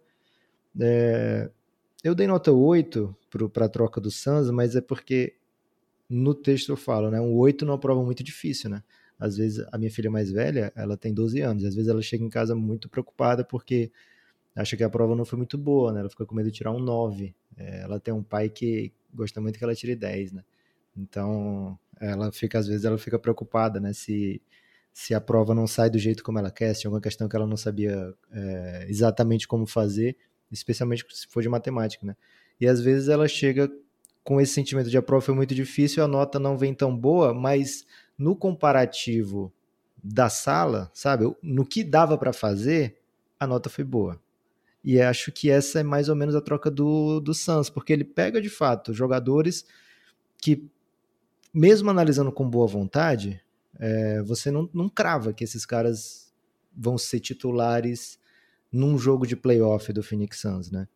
É, eu dei nota 8 para a troca do Suns, mas é porque no texto eu falo, né? Um 8 não é uma prova muito difícil, né? Às vezes a minha filha mais velha, ela tem 12 anos, às vezes ela chega em casa muito preocupada porque acha que a prova não foi muito boa, né? Ela fica com medo de tirar um 9. É, ela tem um pai que gosta muito que ela tire 10, né? Então, ela fica às vezes ela fica preocupada, né, se se a prova não sai do jeito como ela quer, se tem alguma questão que ela não sabia é, exatamente como fazer, especialmente se for de matemática, né? E às vezes ela chega com esse sentimento de a prova foi muito difícil, a nota não vem tão boa, mas no comparativo da sala, sabe, no que dava para fazer, a nota foi boa. E acho que essa é mais ou menos a troca do, do Suns, porque ele pega de fato jogadores que, mesmo analisando com boa vontade, é, você não, não crava que esses caras vão ser titulares num jogo de playoff do Phoenix Suns, né?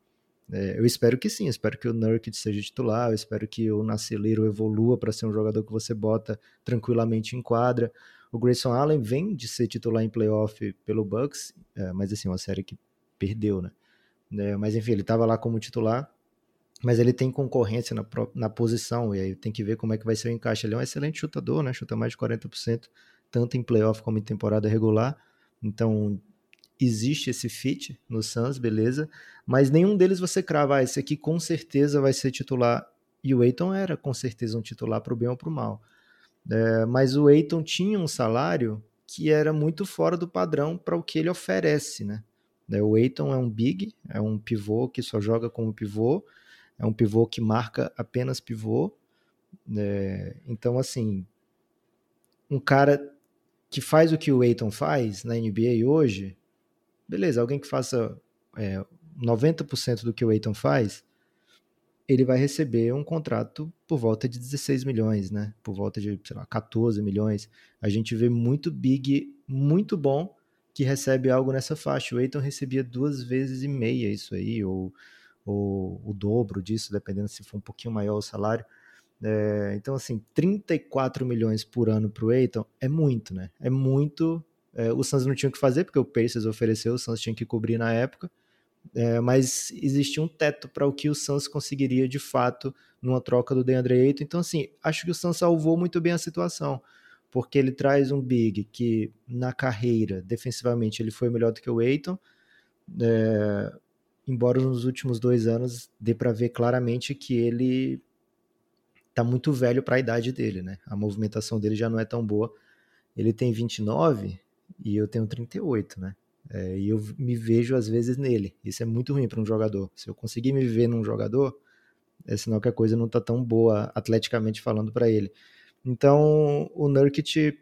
É, eu espero que sim, espero que o Nurkic seja titular, eu espero que o Nasceleiro evolua para ser um jogador que você bota tranquilamente em quadra. O Grayson Allen vem de ser titular em playoff pelo Bucks, é, mas assim, uma série que perdeu, né? É, mas enfim, ele estava lá como titular, mas ele tem concorrência na, na posição, e aí tem que ver como é que vai ser o encaixe. Ele é um excelente chutador, né? Chuta mais de 40%, tanto em playoff como em temporada regular. Então, existe esse fit no Suns, beleza, mas nenhum deles você crava, ah, esse aqui com certeza vai ser titular. E o Eiton era com certeza um titular para o bem ou para o mal. É, mas o Eiton tinha um salário que era muito fora do padrão para o que ele oferece, né? É, o Eiton é um big, é um pivô que só joga como pivô, é um pivô que marca apenas pivô. É, então, assim, um cara que faz o que o Eiton faz na NBA hoje, beleza, alguém que faça é, 90% do que o Eiton faz, ele vai receber um contrato por volta de 16 milhões, né? Por volta de, sei lá, 14 milhões. A gente vê muito big, muito bom, que recebe algo nessa faixa. O Eiton recebia duas vezes e meia isso aí, ou, ou o dobro disso, dependendo se for um pouquinho maior o salário. É, então, assim, 34 milhões por ano para o Eiton é muito, né? É muito. É, o Suns não tinha o que fazer, porque o Pacers ofereceu, o Suns tinha que cobrir na época. É, mas existia um teto para o que o Suns conseguiria de fato numa troca do DeAndre Ayton. Então, assim, acho que o Suns salvou muito bem a situação, porque ele traz um big que na carreira, defensivamente, ele foi melhor do que o Ayton. É, embora nos últimos dois anos dê para ver claramente que ele tá muito velho para a idade dele, né? A movimentação dele já não é tão boa. Ele tem 29 e eu tenho 38, né? É, e eu me vejo às vezes nele. Isso é muito ruim para um jogador. Se eu conseguir me ver num jogador, é sinal que a coisa não tá tão boa atleticamente falando para ele. Então, o Nurkic,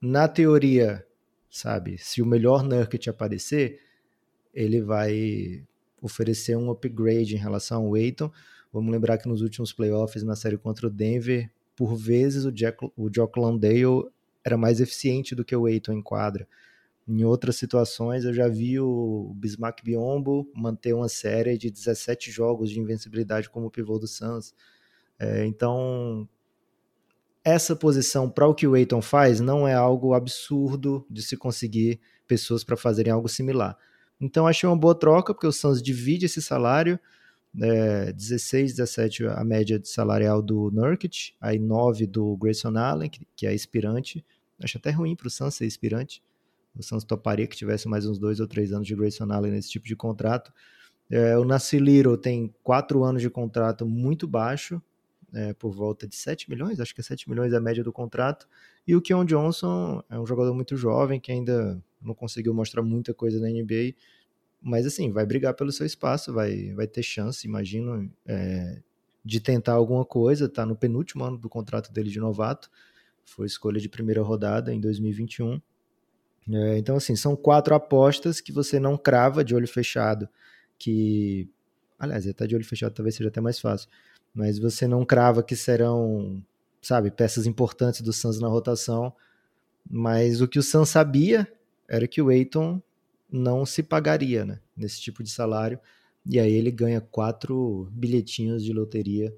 na teoria, sabe, se o melhor Nurkic aparecer, ele vai oferecer um upgrade em relação ao Aiton. Vamos lembrar que nos últimos playoffs, na série contra o Denver, por vezes o, Jack, o Jock Landale era mais eficiente do que o Aiton em quadra. Em outras situações, eu já vi o Bismarck Biombo manter uma série de 17 jogos de invencibilidade como pivô do Suns. É, então, essa posição para o que o Aiton faz não é algo absurdo de se conseguir pessoas para fazerem algo similar. Então achei uma boa troca, porque o Suns divide esse salário, é, 16, 17 a média salarial do Nurkic, aí 9 do Grayson Allen, que, que é aspirante. Acho até ruim para o Suns ser aspirante. O Suns toparia que tivesse mais uns dois ou três anos de Grayson Allen nesse tipo de contrato. É, o Nasciliro tem quatro anos de contrato muito baixo, é, por volta de 7 milhões, acho que é 7 milhões a média do contrato. E o Keon Johnson é um jogador muito jovem que ainda não conseguiu mostrar muita coisa na NBA, mas assim, vai brigar pelo seu espaço, vai, vai ter chance, imagino, é, de tentar alguma coisa. Tá no penúltimo ano do contrato dele de novato, foi escolha de primeira rodada em 2021. É, então, assim, são quatro apostas que você não crava de olho fechado, que, aliás, até de olho fechado talvez seja até mais fácil, mas você não crava que serão, sabe, peças importantes do Suns na rotação. Mas o que o Suns sabia era que o Aiton não se pagaria né, nesse tipo de salário. E aí ele ganha quatro bilhetinhos de loteria.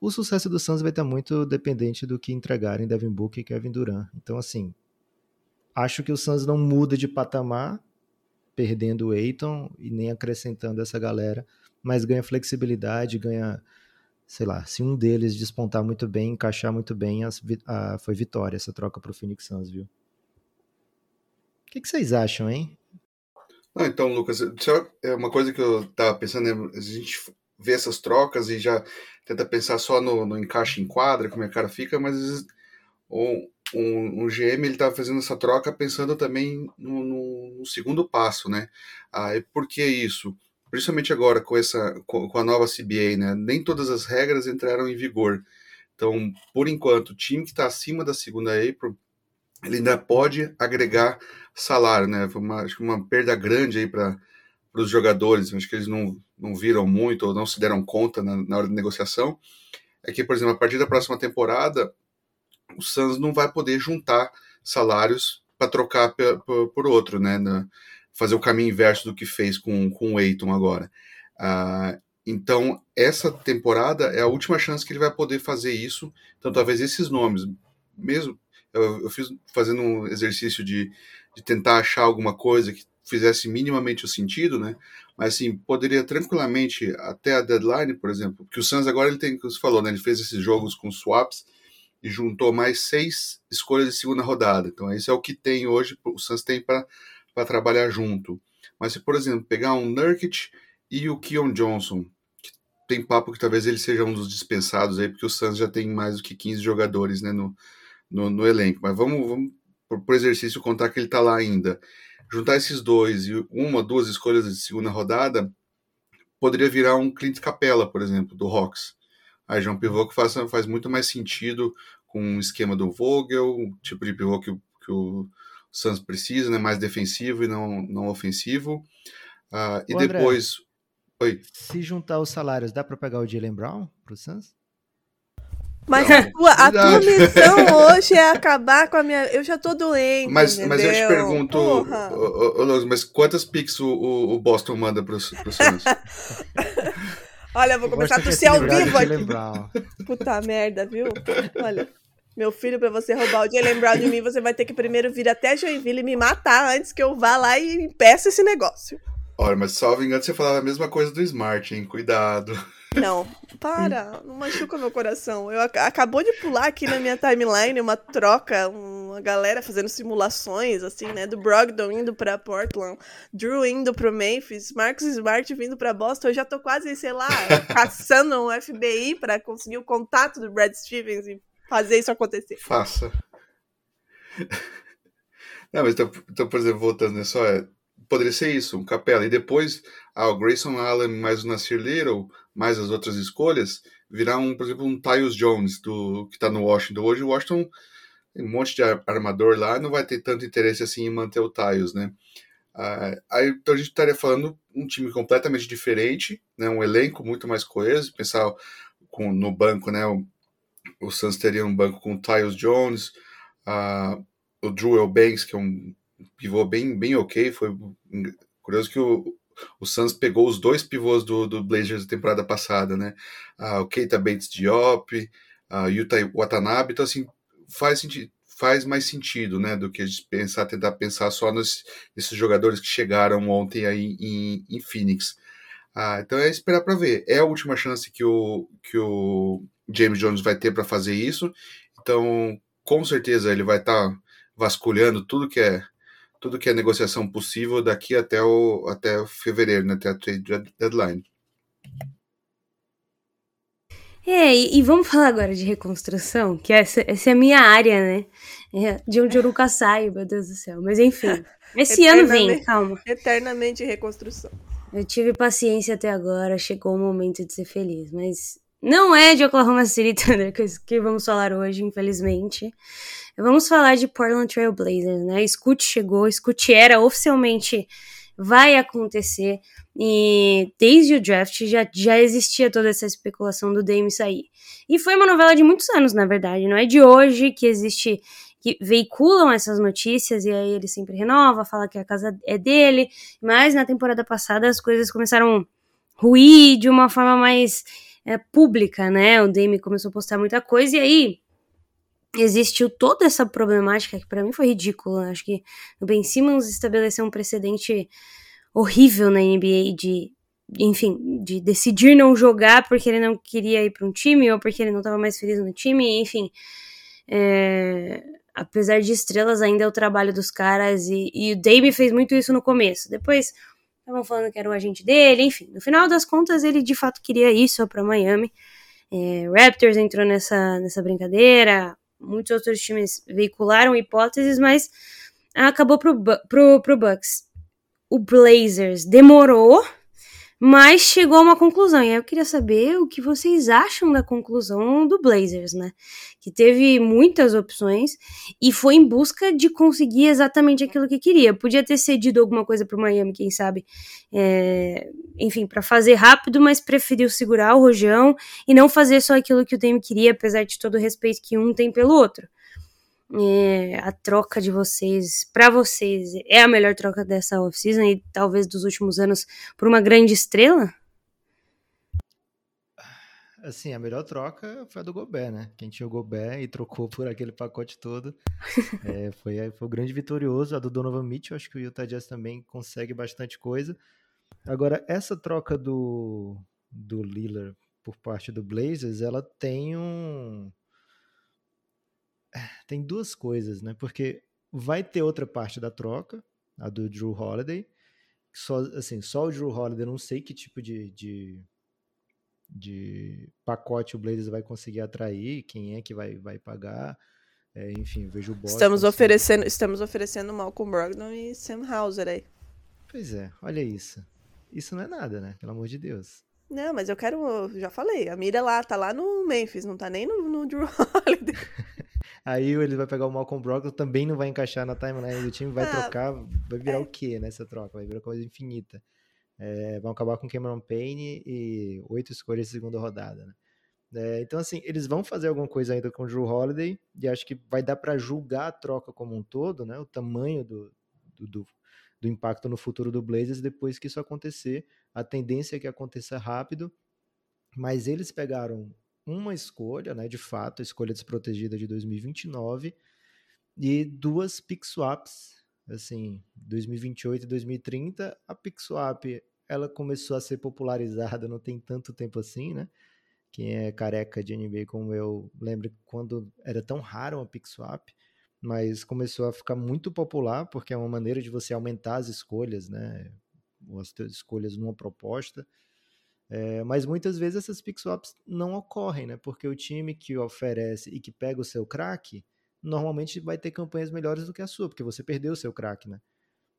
O sucesso do Suns vai estar muito dependente do que entregarem Devin Booker e Kevin Durant. Então, assim, acho que o Suns não muda de patamar, perdendo o Aiton e nem acrescentando essa galera mas ganha flexibilidade, ganha, sei lá, se um deles despontar muito bem, encaixar muito bem, as, a, foi vitória essa troca para o Phoenix Suns, viu? Que, que vocês acham, hein? Não, então, Lucas, é uma coisa que eu tava pensando, é, a gente vê essas trocas e já tenta pensar só no, no encaixe em quadra, como é que o cara fica, mas um, um, um GM ele estava fazendo essa troca pensando também no, no, no segundo passo, né? Ah, e por que isso? Principalmente agora com essa com, com, a nova CBA, né? Nem todas as regras entraram em vigor. Então, por enquanto, o time que está acima da segunda April, ele ainda pode agregar salário, né? Foi uma, acho que uma perda grande aí para os jogadores. Acho que eles não, não viram muito ou não se deram conta na, na hora da negociação. É que, por exemplo, a partir da próxima temporada, o Suns não vai poder juntar salários para trocar por, por, outro, né? Na, fazer o caminho inverso do que fez com, com o Eiton agora. Uh, então, essa temporada é a última chance que ele vai poder fazer isso. Então, talvez esses nomes, mesmo. Eu, eu fiz fazendo um exercício de, de tentar achar alguma coisa que fizesse minimamente o sentido, né? Mas assim, poderia tranquilamente até a deadline, por exemplo, porque o Suns agora ele tem, como você falou, né? Ele fez esses jogos com swaps e juntou mais seis escolhas de segunda rodada. Então, esse é o que tem hoje, o Suns tem para trabalhar junto. Mas se, por exemplo, pegar um Nurkic e o Keon Johnson, que tem papo que talvez ele seja um dos dispensados aí, porque o Suns já tem mais do que 15 jogadores né, no, no, no elenco. Mas vamos, vamos por, por, exercício, contar que ele está lá ainda. Juntar esses dois e uma, duas escolhas de segunda rodada, poderia virar um Clint Capella, por exemplo, do Hawks. Aí já é um pivô que faz, faz muito mais sentido com o esquema do Vogel, o tipo de pivô que, que o Suns precisa, né? mais defensivo e não, não ofensivo. Uh, e Ô, depois. Oi. Se juntar os salários, dá para pegar o Jalen Brown pro Suns? Mas não, a, tua, a tua missão *laughs* hoje é acabar com a minha. Eu já tô doente. Mas, mas eu te pergunto, ô, ô, ô, mas quantas picks o, o, Boston manda pro, pro Suns? *laughs* Olha, eu vou começar a tossir ao vivo aqui. Puta merda, viu? Olha. Meu filho, pra você roubar o Jalen Brown de mim, você vai ter que primeiro vir até Joinville e me matar antes que eu vá lá e impeça esse negócio. Olha, mas salvo engano, você falava a mesma coisa do Smart, hein? Cuidado. Não, para, não machuca meu coração. Eu acabou de pular aqui na minha timeline uma troca, uma galera fazendo simulações assim, né, do Brogdon indo para Portland, Drew indo pro Memphis, Marcus Smart vindo para Boston. Eu já tô quase, sei lá, *laughs* caçando um FBI para conseguir o contato do Brad Stevens e fazer isso acontecer. Faça. *laughs* Não, mas então, então por exemplo, voltando, né, só é, poderia ser isso, um capela. E depois, ah, o Grayson Allen mais o Nasir Little, mais as outras escolhas, virar um, por exemplo, um Tyus Jones, do, que está no Washington. Hoje o Washington tem um monte de armador lá, não vai ter tanto interesse assim em manter o Tyus, né? Ah, aí então a gente estaria falando um time completamente diferente, né? Um elenco muito mais coeso, pensar com, no banco, né? O, o Suns teria um banco com o Tyus Jones, uh, o Drew Banks, que é um pivô bem, bem ok. Foi curioso que o, o Suns pegou os dois pivôs do, do Blazers da temporada passada, né? Uh, o Keita Bates Diop, uh, Yuta Watanabe. Então, assim, faz, faz mais sentido, né? Do que a gente pensar, tentar pensar só nos, nesses jogadores que chegaram ontem aí em, em Phoenix. Uh, então é esperar para ver. É a última chance que o, que o James Jones vai ter para fazer isso. Então, com certeza ele vai estar tá vasculhando tudo que é tudo que é negociação possível daqui até o até o fevereiro, né, até a trade deadline. É, e, e, vamos falar agora de reconstrução, que essa, essa é a minha área, né? É, de onde eu nunca saio, meu Deus do céu. Mas enfim, *laughs* esse ano vem, calma. Eternamente reconstrução. Eu tive paciência até agora, chegou o momento de ser feliz, mas não é de Oklahoma City *laughs* Thunder que vamos falar hoje, infelizmente. Vamos falar de Portland Trail Blazers, né? Scoot chegou, Scoot era oficialmente vai acontecer e desde o draft já, já existia toda essa especulação do Dame sair. E foi uma novela de muitos anos, na verdade, não é de hoje que existe que veiculam essas notícias e aí ele sempre renova, fala que a casa é dele, mas na temporada passada as coisas começaram a ruir de uma forma mais é, pública, né? O Dame começou a postar muita coisa e aí existiu toda essa problemática que para mim foi ridícula. Acho que o Ben Simmons estabeleceu um precedente horrível na NBA de, enfim, de decidir não jogar porque ele não queria ir para um time ou porque ele não estava mais feliz no time, enfim. É, apesar de estrelas, ainda é o trabalho dos caras e, e o Dame fez muito isso no começo. Depois estavam falando que era o agente dele, enfim. No final das contas, ele de fato queria isso para Miami. É, Raptors entrou nessa, nessa brincadeira, muitos outros times veicularam hipóteses, mas acabou pro, pro, pro Bucks. O Blazers demorou, mas chegou a uma conclusão. E aí eu queria saber o que vocês acham da conclusão do Blazers, né? Que teve muitas opções e foi em busca de conseguir exatamente aquilo que queria. Podia ter cedido alguma coisa pro Miami, quem sabe, é, enfim, para fazer rápido, mas preferiu segurar o rojão e não fazer só aquilo que o Dame queria, apesar de todo o respeito que um tem pelo outro. É, a troca de vocês, para vocês, é a melhor troca dessa off-season e talvez dos últimos anos por uma grande estrela? Assim, a melhor troca foi a do Gobert, né? Quem tinha o Gobert e trocou *laughs* por aquele pacote todo *laughs* é, foi, foi o grande vitorioso. A do Donovan Mitchell, acho que o Utah Jazz também consegue bastante coisa. Agora, essa troca do, do Lillard por parte do Blazers, ela tem um tem duas coisas, né? Porque vai ter outra parte da troca, a do Drew Holiday. Só, assim, só o Drew Holiday, não sei que tipo de, de, de pacote o Blazers vai conseguir atrair, quem é que vai, vai pagar. É, enfim, vejo o Boston. Estamos oferecendo, estamos oferecendo Malcolm Brogdon e Sam Hauser aí. Pois é, olha isso. Isso não é nada, né? Pelo amor de Deus. Não, mas eu quero. Já falei, a mira lá, tá lá no Memphis, não tá nem no, no Drew *laughs* Holiday. Aí ele vai pegar o Malcolm Brogdon, também não vai encaixar na timeline do time, vai ah, trocar, vai virar é. o quê nessa troca? Vai virar coisa infinita. É, vão acabar com Cameron Payne e oito escolhas de segunda rodada, né? É, então, assim, eles vão fazer alguma coisa ainda com o Drew Holiday e acho que vai dar para julgar a troca como um todo, né? O tamanho do, do, do, do impacto no futuro do Blazers depois que isso acontecer. A tendência é que aconteça rápido, mas eles pegaram uma escolha, né, de fato, a escolha desprotegida de 2029 e duas pick swaps, assim, 2028 e 2030. A pick swap, ela começou a ser popularizada *laughs* não tem tanto tempo assim, né? Quem é careca de NBA como eu, lembra quando era tão raro uma pick swap, mas começou a ficar muito popular porque é uma maneira de você aumentar as escolhas, né? As escolhas numa proposta. É, mas muitas vezes essas pick swaps não ocorrem, né? Porque o time que oferece e que pega o seu craque normalmente vai ter campanhas melhores do que a sua, porque você perdeu o seu craque, né?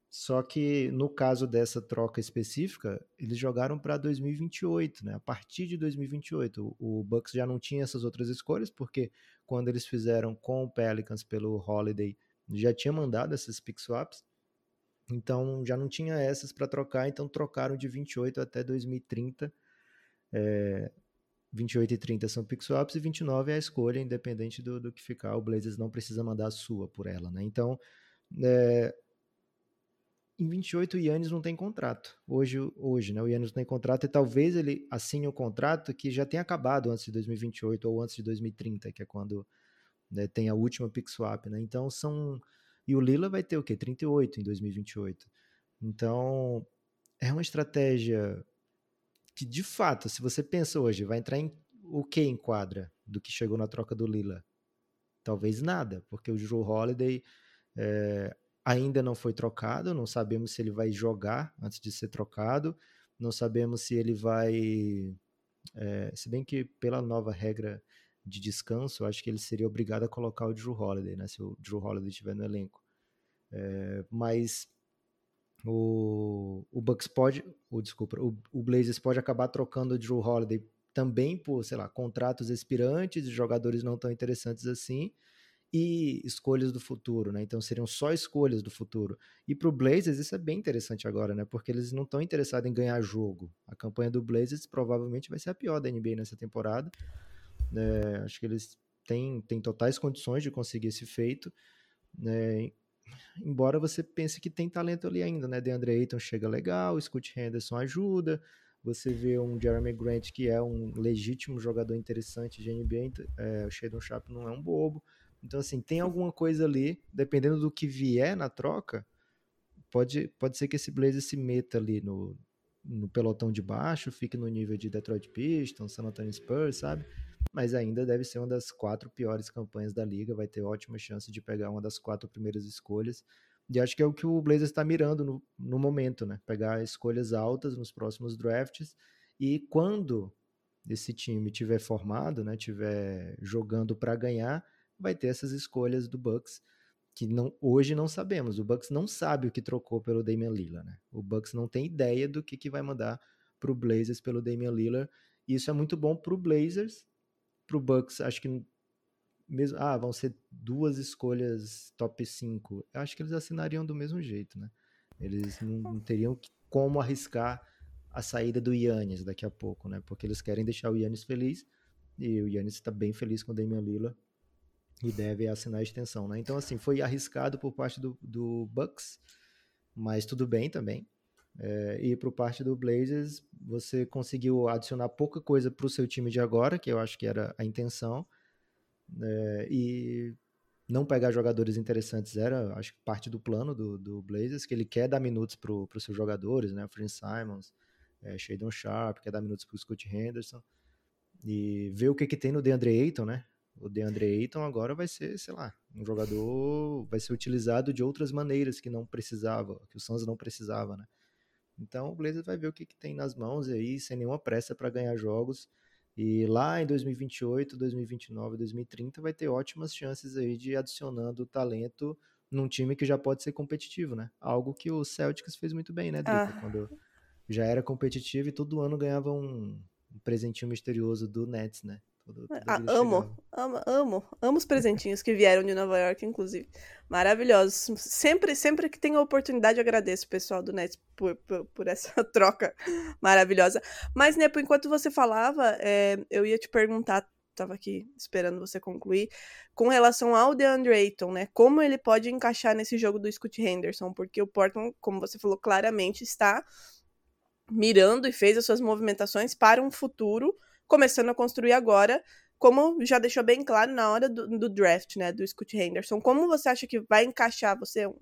Só que no caso dessa troca específica, eles jogaram para 2028, né? A partir de 2028, o, Bucks já não tinha essas outras escolhas, porque quando eles fizeram com o Pelicans pelo Holiday, já tinha mandado essas pick swaps. Então já não tinha essas para trocar, então trocaram de 28 até 2030. É, 28 e 30 são pick swaps e 29 é a escolha, independente do, do que ficar. O Blazers não precisa mandar a sua por ela, né? Então, é, em 28 o Yannis não tem contrato. Hoje, hoje né? O Yannis não tem contrato e talvez ele assine um contrato que já tenha acabado antes de 2028 ou antes de 2030, que é quando né, tem a última pick swap, né? Então são e o Lila vai ter o quê? 38 em 2028. Então, é uma estratégia que, de fato, se você pensa hoje, vai entrar em o que em quadra do que chegou na troca do Lila? Talvez nada, porque o Joe Holiday é, ainda não foi trocado, não sabemos se ele vai jogar antes de ser trocado, não sabemos se ele vai. É, se bem que pela nova regra de descanso, eu acho que ele seria obrigado a colocar o Drew Holiday, né? Se o Drew Holiday estiver no elenco. É, mas o, o Bucks pode, o, desculpa, o, o Blazers pode acabar trocando o Drew Holiday também por, sei lá, contratos expirantes, jogadores não tão interessantes assim, e escolhas do futuro, né? Então seriam só escolhas do futuro. E para o Blazers isso é bem interessante agora, né? Porque eles não estão interessados em ganhar jogo. A campanha do Blazers provavelmente vai ser a pior da NBA nessa temporada. É, acho que eles têm, têm totais condições de conseguir esse feito. Né? Embora você pense que tem talento ali ainda, né? DeAndre Ayton chega legal, Scott Henderson ajuda. Você vê um Jeremy Grant que é um legítimo jogador interessante de NBA, é, o Shadon Sharp não é um bobo. Então, assim, tem alguma coisa ali, dependendo do que vier na troca, pode, pode ser que esse Blazer se meta ali no, no pelotão de baixo, fique no nível de Detroit Pistons, San Antonio Spurs, sabe? Mas ainda deve ser uma das quatro piores campanhas da liga, vai ter ótima chance de pegar uma das quatro primeiras escolhas. E acho que é o que o Blazers está mirando no, no momento, né? Pegar escolhas altas nos próximos drafts e quando esse time tiver formado, né, tiver jogando para ganhar, vai ter essas escolhas do Bucks que não, hoje não sabemos. O Bucks não sabe o que trocou pelo Damian Lillard, né? O Bucks não tem ideia do que, que vai mandar pro Blazers pelo Damian Lillard. E isso é muito bom pro Blazers, pro Bucks, acho que mesmo, ah, vão ser duas escolhas top 5. Eu acho que eles assinariam do mesmo jeito, né? Eles não, não teriam como arriscar a saída do Yannis daqui a pouco, né? Porque eles querem deixar o Yannis feliz e o Yannis está bem feliz com o Damian Lillard e deve assinar a extensão, né? Então, assim, foi arriscado por parte do, do Bucks, mas tudo bem também. É, e por parte do Blazers, você conseguiu adicionar pouca coisa para o seu time de agora, que eu acho que era a intenção, é, e não pegar jogadores interessantes era, acho que parte do plano do, do Blazers, que ele quer dar minutos para os seus jogadores, né? Fred Simons, é, Shadon Sharp, quer dar minutos para o Scott Henderson, e ver o que, que tem no DeAndre Ayton, né? O DeAndre Ayton agora vai ser, sei lá, um jogador vai ser utilizado de outras maneiras que não precisava, que o Suns não precisava, né? Então o Blazers vai ver o que, que tem nas mãos aí, sem nenhuma pressa para ganhar jogos. E lá em 2028, 2029, 2030 vai ter ótimas chances aí de adicionando talento num time que já pode ser competitivo, né? Algo que o Celtics fez muito bem, né, Drica? Ah. Quando já era competitivo e todo ano ganhava um, um presentinho misterioso do Nets, né? Todo, todo ah, amo, amo, amo, amo os presentinhos que vieram de Nova York, inclusive. Maravilhosos. Sempre, sempre que tenho a oportunidade, agradeço o pessoal do Nets por, por, por, essa *laughs* troca maravilhosa. Mas, Nepo, enquanto você falava, é, eu ia te perguntar, estava aqui esperando você concluir, com relação ao DeAndre Ayton, né? Como ele pode encaixar nesse jogo do Scott Henderson? Porque o Portland, como você falou, claramente está mirando e fez as suas movimentações para um futuro começando a construir agora, como já deixou bem claro na hora do, do draft, né, do Scott Henderson. Como você acha que vai encaixar, você um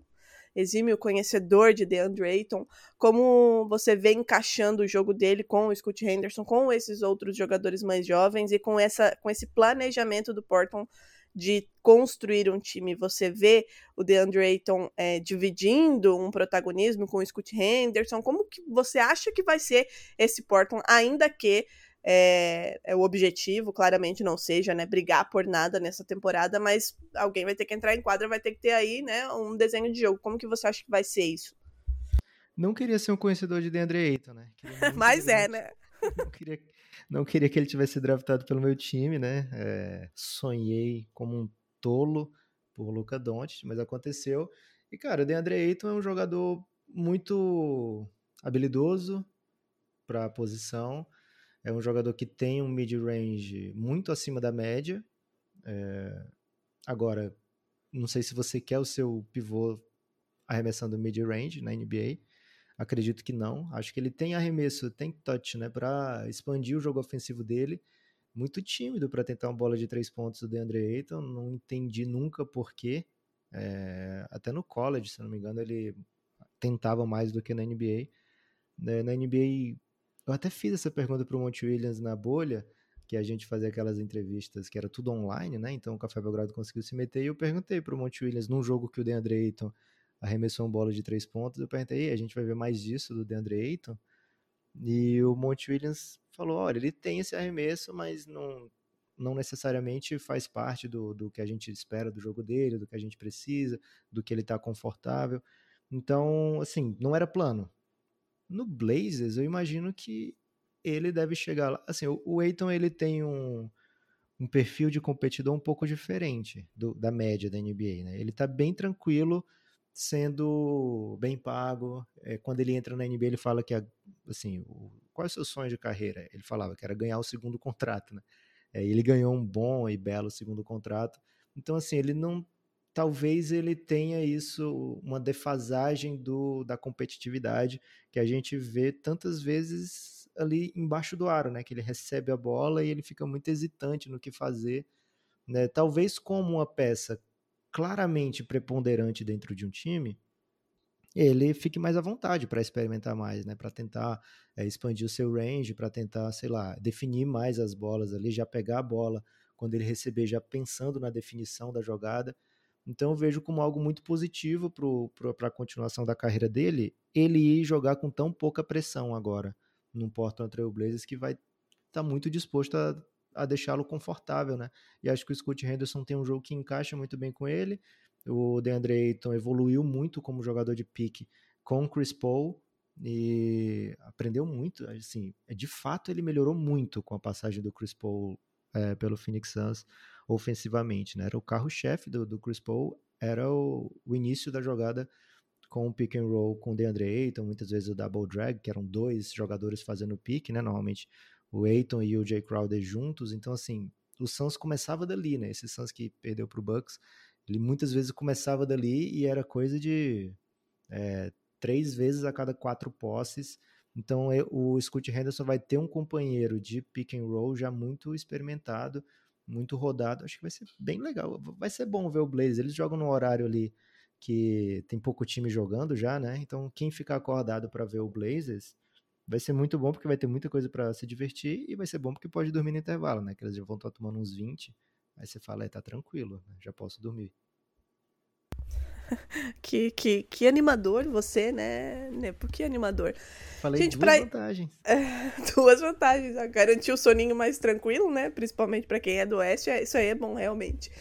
exímio conhecedor de DeAndre Ayton, como você vê encaixando o jogo dele com o Scott Henderson, com esses outros jogadores mais jovens e com, essa, com esse planejamento do Portland de construir um time. Você vê o DeAndre Ayton é, dividindo um protagonismo com o Scott Henderson. Como que você acha que vai ser esse Portland, ainda que é, é, o objetivo, claramente não seja, né, brigar por nada nessa temporada, mas alguém vai ter que entrar em quadra, vai ter que ter aí, né, um desenho de jogo. Como que você acha que vai ser isso? Não queria ser um conhecedor de Deandre Ayton, né? *laughs* mas é, né? *laughs* Não queria, não queria que ele tivesse draftado pelo meu time, né? É, sonhei como um tolo por Luca Doncic, mas aconteceu. E, cara, o DeAndre Ayton é um jogador muito habilidoso para a posição, é um jogador que tem um mid-range muito acima da média. É... Agora, não sei se você quer o seu pivô arremessando mid-range na NBA. Acredito que não. Acho que ele tem arremesso, tem touch, né, para expandir o jogo ofensivo dele. Muito tímido para tentar uma bola de três pontos do DeAndre Ayton. Não entendi nunca por quê. É... até no college, se não me engano, ele tentava mais do que na NBA. Na NBA eu até fiz essa pergunta para o Monte Williams na bolha, que a gente fazia aquelas entrevistas que era tudo online, né? Então o Café Belgrado conseguiu se meter e eu perguntei para o Monte Williams, num jogo que o DeAndre Ayton arremessou uma bola de três pontos, eu perguntei, a gente vai ver mais disso do DeAndre Ayton? E o Monte Williams falou, olha, ele tem esse arremesso, mas não, não necessariamente faz parte do, do que a gente espera do jogo dele, do que a gente precisa, do que ele está confortável. Então, assim, não era plano. No Blazers, eu imagino que ele deve chegar lá. Assim, o, o Aiton ele tem um, um perfil de competidor um pouco diferente do, da média da NBA, né? Ele tá bem tranquilo, sendo bem pago. É, quando ele entra na NBA, ele fala que, assim, o, qual é o seu sonho de carreira? Ele falava que era ganhar o segundo *laughs* contrato, né? É, ele ganhou um bom e belo segundo contrato. Então, assim, ele não talvez ele tenha isso, uma defasagem do, da competitividade que a gente vê tantas vezes ali embaixo do aro, né? Que ele recebe a bola e ele fica muito hesitante no que fazer. Né? Talvez como uma peça claramente preponderante dentro de um time, ele fique mais à vontade para experimentar mais, né? Para tentar é, expandir o seu range, para tentar, sei lá, definir mais as bolas ali, já pegar a bola quando ele receber, já pensando na definição da jogada. Então eu vejo como algo muito positivo para a continuação da carreira dele, ele ir jogar com tão pouca pressão agora no Portland Trail Blazers que vai estar tá muito disposto a a deixá-lo confortável, né? E acho que o Scott Henderson tem um jogo que encaixa muito bem com ele. O DeAndre Ayton evoluiu muito como jogador de pique com o Chris Paul e aprendeu muito. Assim, de fato, ele melhorou muito com a passagem do Chris Paul é, pelo Phoenix Suns ofensivamente. Né? Era o carro-chefe do, do Chris Paul, era o, o início da jogada com o pick and roll com o DeAndre Ayton, muitas vezes o double drag, que eram dois jogadores fazendo pick, né? Normalmente o Ayton e o Jay Crowder juntos. Então, assim, o Suns começava dali, né? Esse Suns que perdeu para o Bucks, ele muitas vezes começava dali e era coisa de é, três vezes a cada quatro posses. Então, o Scott Henderson vai ter um companheiro de pick and roll já muito experimentado, muito rodado. Acho que vai ser bem legal. Vai ser bom ver o Blazers. Eles jogam no horário ali que tem pouco time jogando já, né? Então, quem ficar acordado para ver o Blazers vai ser muito bom porque vai ter muita coisa para se divertir e vai ser bom porque pode dormir no intervalo, né? Que eles já vão estar tomando uns 20. Aí você fala, é, tá tranquilo, né? já posso dormir. *laughs* que, que, que animador você, né, Nepo? Que animador. Falei Gente, duas pra... vantagens. É, *laughs* duas vantagens. Garantir o soninho mais tranquilo, né? Principalmente para quem é do Oeste. É, isso aí é bom, realmente.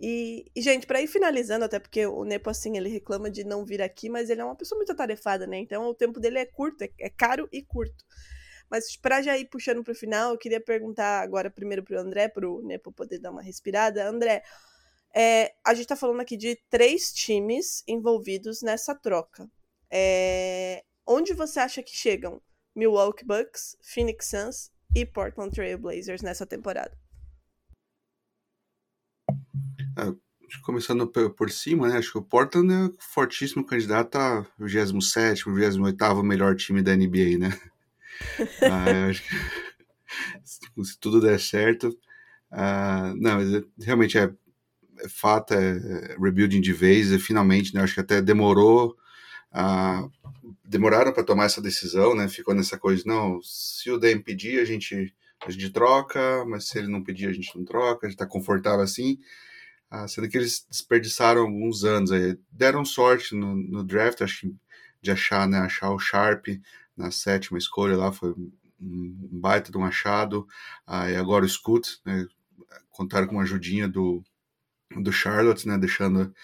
E, e, gente, para ir finalizando, até porque o Nepo, assim, ele reclama de não vir aqui, mas ele é uma pessoa muito atarefada, né? Então o tempo dele é curto, é, é caro e curto. Mas para já ir puxando pro final, eu queria perguntar agora primeiro pro André, pro Nepo poder dar uma respirada. André, é, a gente tá falando aqui de três times envolvidos nessa troca. É, onde você acha que chegam Milwaukee Bucks, Phoenix Suns e Portland Trail Blazers nessa temporada? É, começando por cima, né? Acho que o Portland é fortíssimo candidato a 27, 28 melhor time da NBA, né? *laughs* ah, acho que *laughs* se tudo der certo. Ah, não, mas é, realmente é, é fato, é, é rebuilding de vez, e finalmente, né? Acho que até demorou. Demoraram para tomar essa decisão, né? Ficou nessa coisa, não, se o DM pedir, a gente, a gente troca, mas se ele não pedir, a gente não troca, a gente tá confortável assim. Ah, sendo que eles desperdiçaram alguns anos aí. Deram sorte no, no draft, acho que de achar, né, achar o Sharp na sétima escolha lá, foi um baita de um achado. Ah, e agora o Scoot, né, contaram com uma ajudinha do, do Charlotte, né, deixando,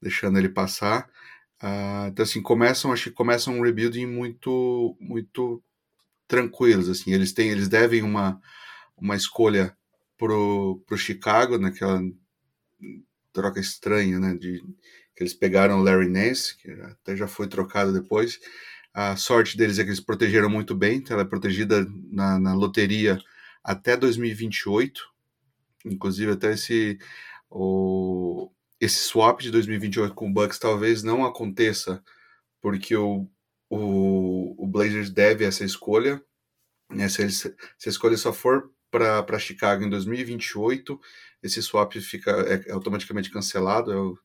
deixando ele passar. Ah, então, assim, começam, acho que começam um rebuilding muito, muito tranquilos, assim, eles têm, eles devem uma, uma escolha pro, pro Chicago, naquela troca estranha, né? De, que eles pegaram Larry Nance, que até já foi trocado depois. A sorte deles é que eles protegeram muito bem, então ela é protegida na, na loteria até 2028. Inclusive, até esse, o, esse swap de 2028 com o Bucks talvez não aconteça, porque o, o, o Blazers deve essa escolha. Né? Se, eles, se a escolha só for para Chicago em 2028, esse swap fica é, é automaticamente cancelado, é o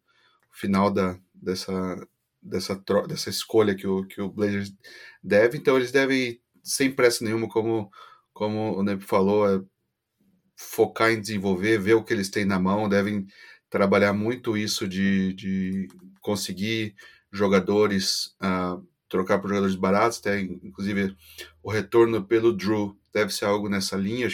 final da, dessa, dessa, dessa escolha que o, que o Blazers deve, então eles devem, sem pressa nenhuma, como, como o Neb falou, é focar em desenvolver, ver o que eles têm na mão, devem trabalhar muito isso de, de conseguir jogadores, uh, trocar por jogadores baratos, até inclusive o retorno pelo Drew deve ser algo nessa linha,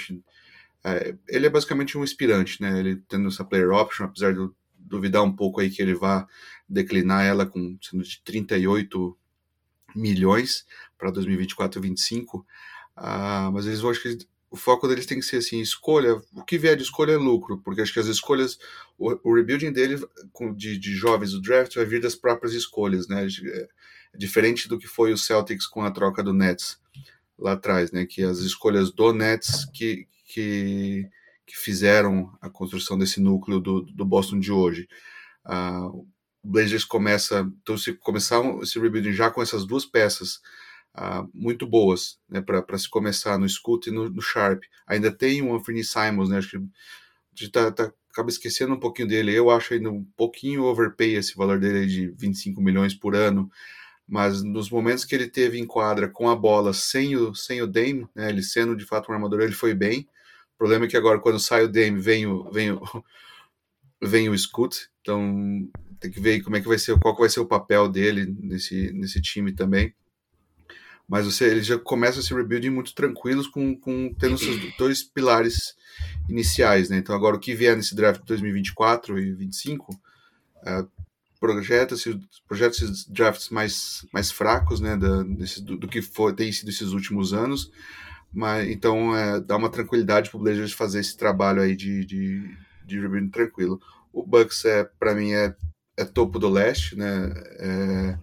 é, ele é basicamente um inspirante, né? Ele tendo essa player option, apesar de eu duvidar um pouco aí que ele vá declinar ela com sendo de 38 milhões para 2024 e 2025. Ah, mas eles vão acho que o foco deles tem que ser assim, escolha, o que vier de escolha é lucro, porque acho que as escolhas, o, o rebuilding dele de, de jovens, o draft vai vir das próprias escolhas, né? É, diferente do que foi o Celtics com a troca do Nets lá atrás, né? Que as escolhas do Nets que, que, que fizeram a construção desse núcleo do, do Boston de hoje. Uh, o Blazers começa, então se começar esse rebuilding já com essas duas peças uh, muito boas, né, para se começar no Scoot e no, no, Sharp. Ainda tem o Anthony Simons, né, acho que gente tá, tá, acaba esquecendo um pouquinho dele. Eu acho ainda um pouquinho overpay esse valor dele de 25 milhões por ano, mas nos momentos que ele teve em quadra com a bola sem o, sem o Dame, né, ele sendo de fato um armador, ele foi bem. O problema é que agora, quando sai o Dame, vem o, vem o, *laughs* vem o Scoot. Então, tem que ver como é que vai ser, qual que vai ser o papel dele nesse, nesse time também. Mas você, eles já começam esse rebuilding muito tranquilos, com, com tendo seus *clears throat* dois pilares iniciais, né? Então agora o que vier nesse draft de 2024 e 2025, uh, projeta-se projeta esses drafts mais, mais fracos, né, da, desse, do, do, que foi, tem sido esses últimos anos, mas então é, dá uma tranquilidade para o Blazers fazer esse trabalho aí de, de, de rebuilding tranquilo. O Bucks é, para mim, é, é topo do leste, né? É,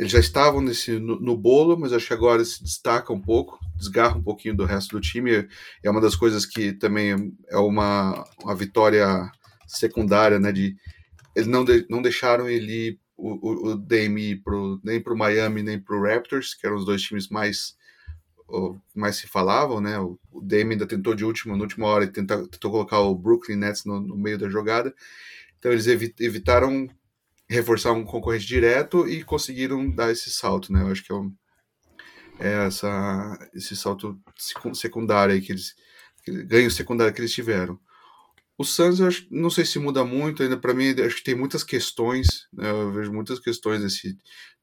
eles já estavam nesse, no, no, bolo, mas acho que agora se destaca um pouco, desgarra um pouquinho do resto do time. É uma das coisas que também é uma, uma vitória secundária, né? De, eles não, de, não deixaram ele o, o, o Dame pro, nem para o Miami nem para o Raptors, que eram os dois times mais mais se falavam, né? O, o Dame ainda tentou de última, na última hora, tentou, tentou colocar o Brooklyn Nets no, no meio da jogada. Então eles evitaram reforçar um concorrente direto e conseguiram dar esse salto, né? Eu acho que é, um, é essa, esse salto secundário que eles, ganho secundário que eles tiveram. O Suns, eu acho, não sei se muda muito ainda. Para mim, acho que tem muitas questões. Né? Eu vejo muitas questões desse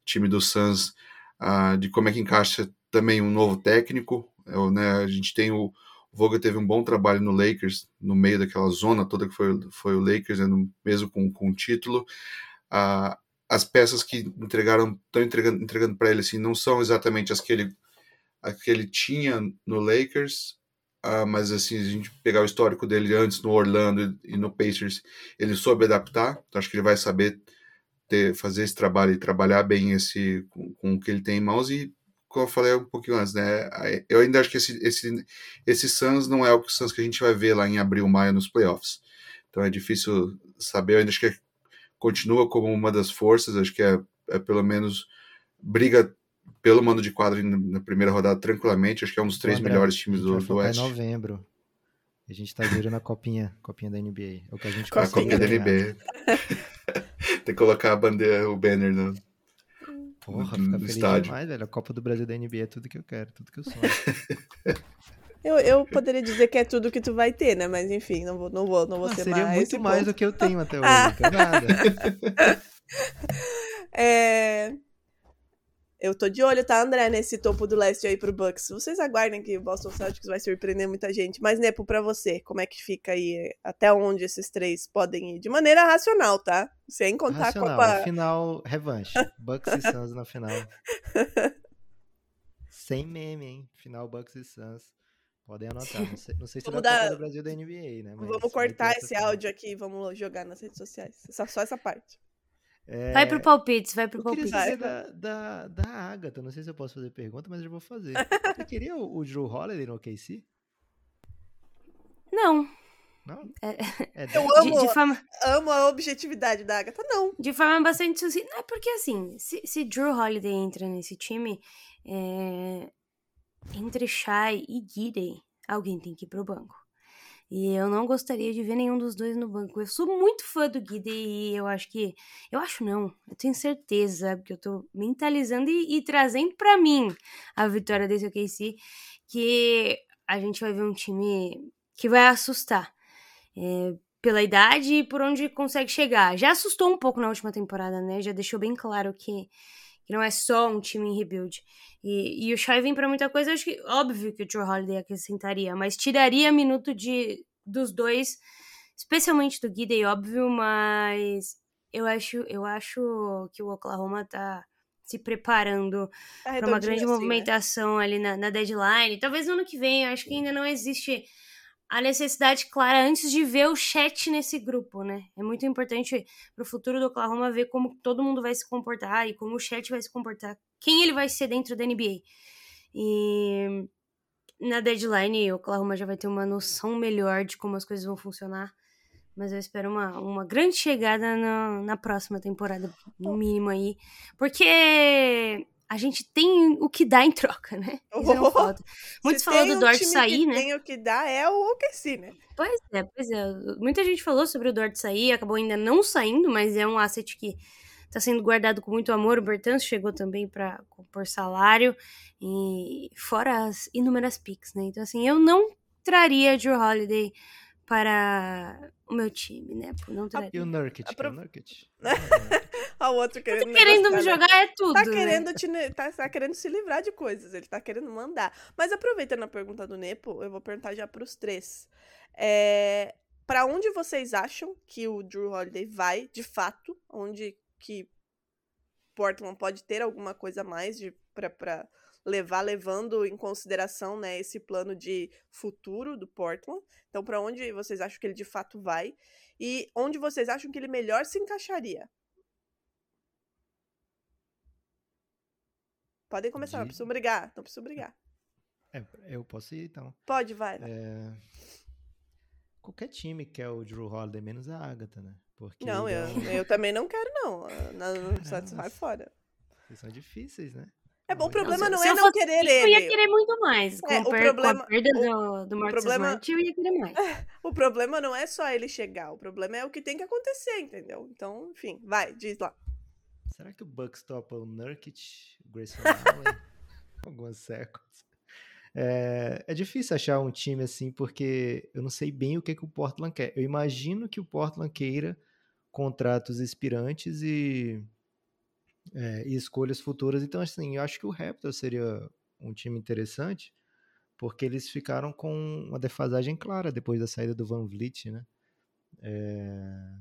time do Suns uh, de como é que encaixa também um novo técnico. Eu, né, a gente tem o, o Vogel teve um bom trabalho no Lakers, no meio daquela zona toda que foi, foi o Lakers, né, mesmo com, com o título a, as peças que entregaram estão entregando, entregando para ele assim não são exatamente as que ele, as que ele tinha no Lakers uh, mas assim a gente pegar o histórico dele antes no Orlando e no Pacers ele soube adaptar então acho que ele vai saber ter, fazer esse trabalho e trabalhar bem esse com, com o que ele tem em mãos e como eu falei um pouquinho antes, né? Eu ainda acho que esse, esse, esse Suns não é o Suns que a gente vai ver lá em abril, maio nos playoffs. Então é difícil saber. Eu ainda acho que é continua como uma das forças, acho que é, é pelo menos briga pelo mando de quadro na primeira rodada tranquilamente, acho que é um dos três André, melhores times do, do Oeste. em novembro. A gente tá olho na copinha, *laughs* copinha da NBA. É o que a gente A copinha da NBA. Tem que colocar a bandeira, o banner no, Porra, no, no estádio. Demais, velho. A Copa do Brasil da NBA é tudo que eu quero, tudo que eu sonho. *laughs* Eu, eu poderia dizer que é tudo que tu vai ter, né? Mas enfim, não vou, não vou, não vou ah, ser seria mais. muito mais ponto. do que eu tenho até hoje, então nada. *laughs* é... Eu tô de olho, tá, André, nesse topo do leste aí pro Bucks. Vocês aguardem que o Boston Celtics vai surpreender muita gente. Mas, Nepo, pra você, como é que fica aí? Até onde esses três podem ir? De maneira racional, tá? Sem contar racional, a Copa... final, revanche. Bucks e Suns na final. *laughs* Sem meme, hein? Final Bucks e Suns. Podem anotar. Não sei, não sei se é da Copa do Brasil da NBA, né? Mas vamos cortar esse áudio aqui e vamos jogar nas redes sociais. Só, só essa parte. É... Vai pro palpite, vai pro palpite. Eu queria saber da, da, da Agatha. Não sei se eu posso fazer pergunta, mas eu vou fazer. *laughs* Você queria o, o Drew Holiday no OKC? Não. Não? É, é eu amo, de, de forma... amo a objetividade da Agatha, não. De forma bastante sucinta. É porque, assim, se, se Drew Holiday entra nesse time, é, entre Shai e Gidey, alguém tem que ir pro banco. E eu não gostaria de ver nenhum dos dois no banco. Eu sou muito fã do Gidey e eu acho que. Eu acho não, eu tenho certeza, porque eu tô mentalizando e, e trazendo para mim a vitória desse OKC, que a gente vai ver um time que vai assustar. É, pela idade e por onde consegue chegar. Já assustou um pouco na última temporada, né? Já deixou bem claro que que não é só um time em rebuild. E, e o Shai vem para muita coisa, acho que óbvio que o Joe Holiday acrescentaria, mas tiraria minuto de dos dois, especialmente do Gidey, óbvio, mas eu acho, eu acho que o Oklahoma tá se preparando tá para uma grande assim, né? movimentação né? ali na, na, deadline. Talvez no ano que vem, acho que ainda não existe a necessidade clara antes de ver o chat nesse grupo, né? É muito importante para o futuro do Oklahoma ver como todo mundo vai se comportar e como o chat vai se comportar, quem ele vai ser dentro da NBA. E na deadline, o Oklahoma já vai ter uma noção melhor de como as coisas vão funcionar. Mas eu espero uma, uma grande chegada na, na próxima temporada, no mínimo aí. Porque a gente tem o que dá em troca, né? *laughs* Isso é oh, Muitos falaram do Dort um sair, né? Tem o que dá é o OKC, né? Pois é, pois é. Muita gente falou sobre o Dort sair, acabou ainda não saindo, mas é um asset que está sendo guardado com muito amor. O Bertans chegou também para compor salário e fora as inúmeras picks, né? Então assim, eu não traria Drew Holiday para o meu time, né? Por não Ah, traria. E o Nurkic? É o Nurkic? Olha *laughs* o outro querendo. Querendo me né? jogar é tudo. Tá né? querendo, te tá, tá querendo se livrar de coisas, ele tá querendo mandar. Mas aproveitando a pergunta do Nepo, eu vou perguntar já pros três. É, para onde vocês acham que o Drew Holiday vai, de fato? Onde que Portland pode ter alguma coisa a mais de, pra, pra levar, levando em consideração né, esse plano de futuro do Portland? Então, para onde vocês acham que ele de fato vai? E onde vocês acham que ele melhor se encaixaria? Podem começar, não De- precisam brigar, não precisam brigar. É, eu posso ir, então. Pode, vai. É, Qualquer time quer o Drew Holiday, menos a Agatha, né? Porque Não, ele é eu, eu também não quero, não. Ah, Não, não, *laughs* sai fora. Eles são difíceis, né? É bom, o problema se- não se é eu não fosse querer ele, Eu ia querer muito mais. Com, É, a o per- com problema- a perda o- do, do Marcus problema- Smart, eu ia querer mais. *laughs* O problema não é só ele chegar, o problema é o que tem que acontecer, entendeu? Então, enfim, vai, diz lá. Será que o Bucks topa o Nurkic, o Grayson Allen, *laughs* algumas seconds? É, é difícil achar um time assim, porque eu não sei bem o que, que o Portland quer. Eu imagino que o Portland queira contratos expirantes e, é, e escolhas futuras. Então, assim, eu acho que o Raptors seria um time interessante, porque eles ficaram com uma defasagem clara depois da saída do Van Vliet, né? É,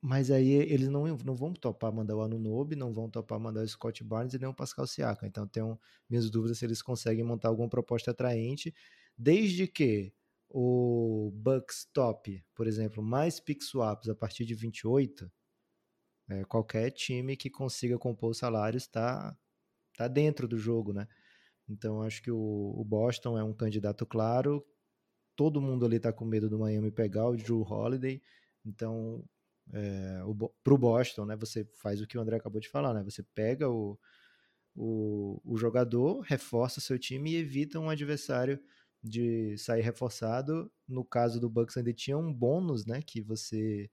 Mas aí eles não, não vão topar mandar o Anunobi, não vão topar mandar o Scott Barnes e nem o Pascal Siakam. Então tenho minhas dúvidas se eles conseguem montar alguma proposta atraente, desde que o Bucks top, por exemplo, mais pick swaps a partir de 28, é, qualquer time que consiga compor os salários está tá dentro do jogo, né? Então acho que o, o Boston é um candidato claro. Todo mundo ali tá com medo do Miami pegar o Drew Holiday. Então é, o, Bo- pro Boston, né? Você faz o que o André acabou de falar, né? Você pega o, o, o jogador, reforça seu time e evita um adversário de sair reforçado. No caso do Bucks ainda tinha um bônus, né? Que você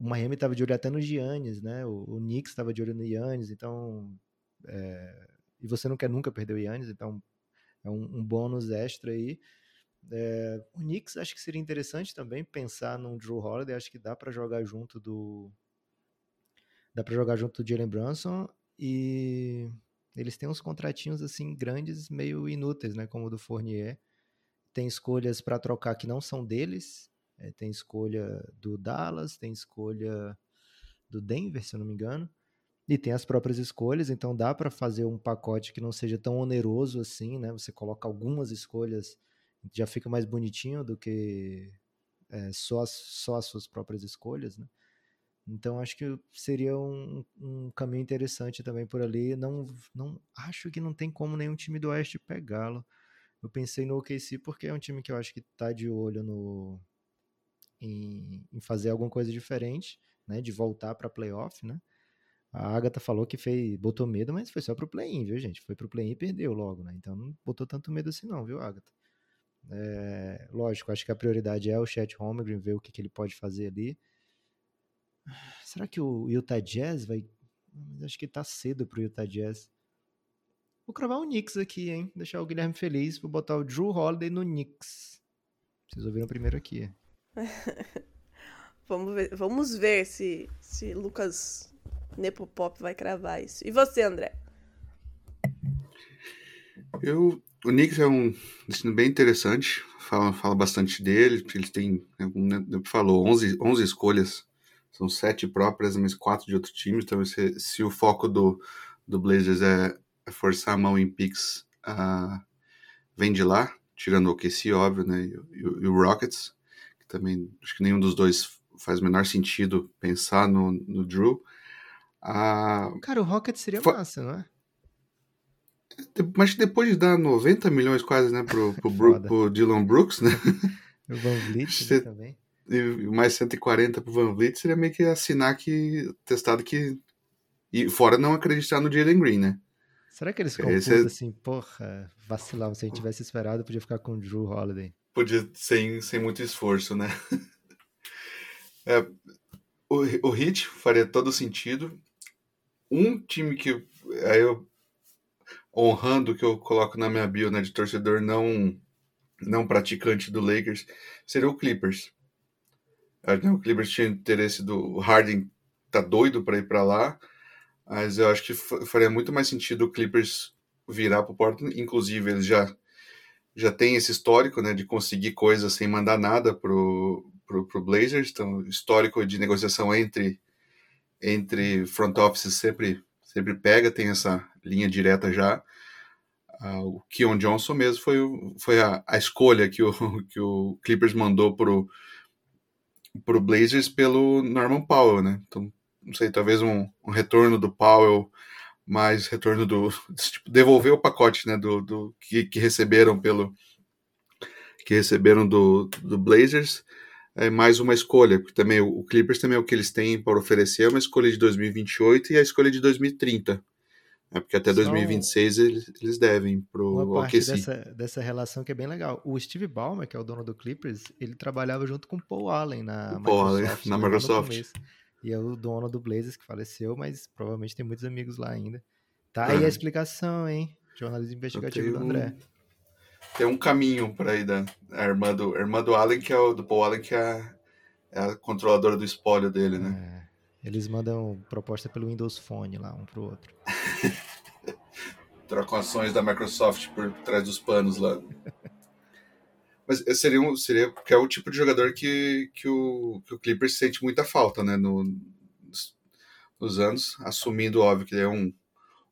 o Miami estava de olho até no Giannis, né? O, o Knicks estava de olho no Giannis, então é, e você não quer nunca perder o Yannis, então é um, um bônus extra aí. É, o Knicks acho que seria interessante também pensar num Drew Holiday, acho que dá para jogar junto do dá para jogar junto do Jalen Brunson e eles têm uns contratinhos assim grandes, meio inúteis, né, como o do Fournier. Tem escolhas para trocar que não são deles, é, tem escolha do Dallas, tem escolha do Denver, se eu não me engano. E tem as próprias escolhas, então dá para fazer um pacote que não seja tão oneroso assim, né? Você coloca algumas escolhas, já fica mais bonitinho do que é, só, as, só as suas próprias escolhas, né? Então acho que seria um, um caminho interessante também por ali. Não, não acho que não tem como nenhum time do Oeste pegá-lo. Eu pensei no OKC porque é um time que eu acho que tá de olho no em, em fazer alguma coisa diferente, né? De voltar para playoff, né? A Agatha falou que fez, botou medo, mas foi só pro play-in, viu, gente? Foi pro play-in e perdeu logo, né? Então não botou tanto medo assim não, viu, Agatha? É, lógico, acho que a prioridade é o Chet Holmgren, ver o que, que ele pode fazer ali. Será que o Utah Jazz vai... Mas acho que tá cedo pro Utah Jazz. Vou cravar o Knicks aqui, hein? Deixar o Guilherme feliz. Vou botar o Drew Holiday no Knicks. Vocês ouviram primeiro aqui. *laughs* Vamos ver, vamos ver se, se Lucas Nepopop vai cravar isso. E você, André? Eu, o Knicks é um destino bem interessante, fala, fala bastante dele, eles têm, né, como falou, 11, 11 escolhas, são sete próprias, mas quatro de outro time, então se, se o foco do, do Blazers é, é forçar a mão em picks, uh, vem de lá, tirando o OKC, óbvio, né, e, e, e o Rockets, também, acho que nenhum dos dois faz o menor sentido pensar no, no Drew. Uh, Cara, o Rockets seria massa, não é? Mas depois de dar 90 milhões quase, né, pro, pro, *laughs* Bru- pro Dylan Brooks, né, O Van Vliet *laughs* Você- também. e mais 140 pro Van Vliet, seria meio que assinar que, testado que, e fora não acreditar no Jalen Green, né. Será que eles ficam Esse é- assim, porra, vacilava, se a gente tivesse esperado, podia ficar com o Drew Holiday. Podia, sem, sem muito esforço, né. *laughs* É, o, o Heat faria todo sentido. Um time que, aí eu, honrando que eu coloco na minha bio, né, de torcedor não não praticante do Lakers, seria o Clippers. O Clippers tinha interesse do Harden tá doido para ir para lá, mas eu acho que faria muito mais sentido o Clippers virar para o Portland. Inclusive, eles já já tem esse histórico, né, de conseguir coisas sem mandar nada pro, pro Blazers, então histórico de negociação entre entre front office sempre sempre pega, tem essa linha direta já. Uh, o Keon Johnson mesmo foi, foi a, a escolha que o, *laughs* que o Clippers mandou pro, pro Blazers pelo Norman Powell, né? Então, não sei, talvez um, um retorno do Powell, mais retorno do. *laughs* Tipo, devolver o pacote, né? Do, do que, que receberam pelo. Que receberam do, do Blazers. É mais uma escolha, porque também o Clippers também é o que eles têm para oferecer, é uma escolha de 2028 e a escolha de 2030. É porque até 2026 eles, eles devem pro uma parte dessa, dessa relação que é bem legal. O Steve Ballmer, que é o dono do Clippers, ele trabalhava junto com o Paul Allen na o Paul Allen, *laughs* na Microsoft. E é o dono do Blazers que faleceu, mas provavelmente tem muitos amigos lá ainda. Tá aí a explicação, hein? Jornalismo investigativo do André. Tem um caminho para ir da a irmã do, a irmã do Allen, que é o do Paul Allen, que é, é a controladora do espólio dele, né? É. Eles mandam proposta pelo Windows Phone lá, um pro outro. *laughs* Trocam ações da Microsoft por trás dos panos lá. *laughs* Mas seria, um, seria porque é o tipo de jogador que, que, o, que o Clippers sente muita falta, né? No, nos anos, assumindo, óbvio, que ele é um,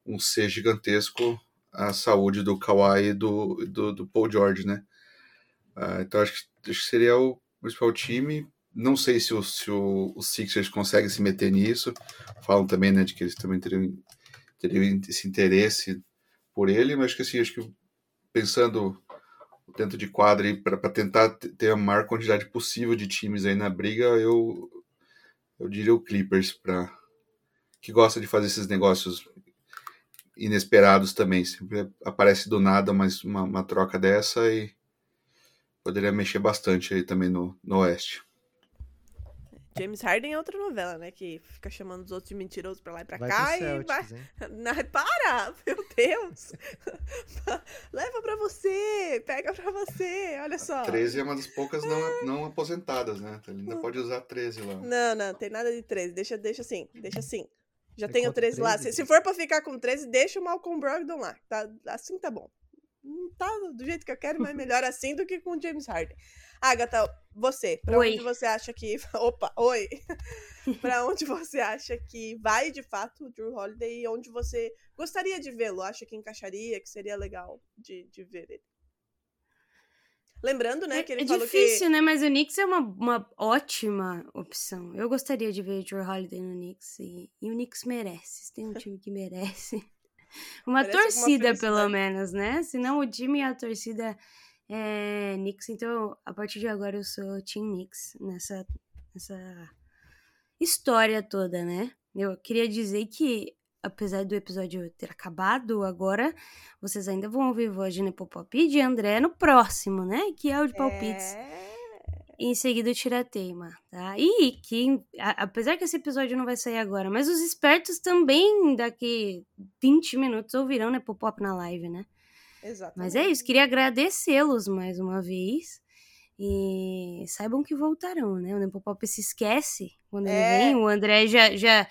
um ser gigantesco a saúde do Kawhi e do, do, do Paul George, né? Uh, então acho que, acho que seria o principal time não sei se o, se o, o Sixers consegue se meter nisso. Falam também, né, de que eles também teriam, teriam esse interesse por ele, mas que assim, acho que pensando dentro de quadra para tentar ter a maior quantidade possível de times aí na briga, eu eu diria o Clippers para que gosta de fazer esses negócios inesperados também. Sempre aparece do nada mais uma, uma troca dessa e poderia mexer bastante aí também no, no Oeste. James Harden é outra novela, né? Que fica chamando os outros de mentirosos pra lá e pra vai cá e Celtics, vai. *laughs* Na... Para! Meu Deus! *laughs* Leva pra você! Pega pra você! Olha só. 13 é uma das poucas não, não aposentadas, né? Ele ainda pode usar 13 lá. Não, não, tem nada de 13. Deixa, deixa assim, deixa assim. Já Você tenho 13 lá. Se, se, for pra ficar com 13, deixa o Malcolm Brogdon lá. Tá, assim tá bom. Não tá do jeito que eu quero, mas *laughs* melhor assim do que com o James Harden. Agatha, você, pra oi. onde você acha que. *laughs* Opa, oi! *laughs* pra onde você acha que vai de fato o Drew Holiday e onde você gostaria de vê-lo? Acha que encaixaria, que seria legal de, de ver ele? Lembrando, né, que ele é, é falou difícil, que... né, mas o Knicks é uma, uma ótima opção. Eu gostaria de ver o Drew Holiday no Knicks e, e o Knicks merece. Tem um time que merece. Uma merece torcida, pelo menos, né? Senão o time e a torcida é, Knicks, então a partir de agora eu sou Team Knicks nessa, nessa história toda, né? Eu queria dizer que, apesar do episódio ter acabado agora, vocês ainda vão ouvir voz de Nepopop e de André no próximo, né? Que é o de palpites. É... Em seguida o Tirateima, tá? E que, a, apesar que esse episódio não vai sair agora, mas os espertos também daqui 20 minutos ouvirão Nepopop na live, né? Exatamente. Mas é isso, queria agradecê-los mais uma vez. E saibam que voltarão, né? O Nepopop se esquece quando é. ele vem. O André já, já,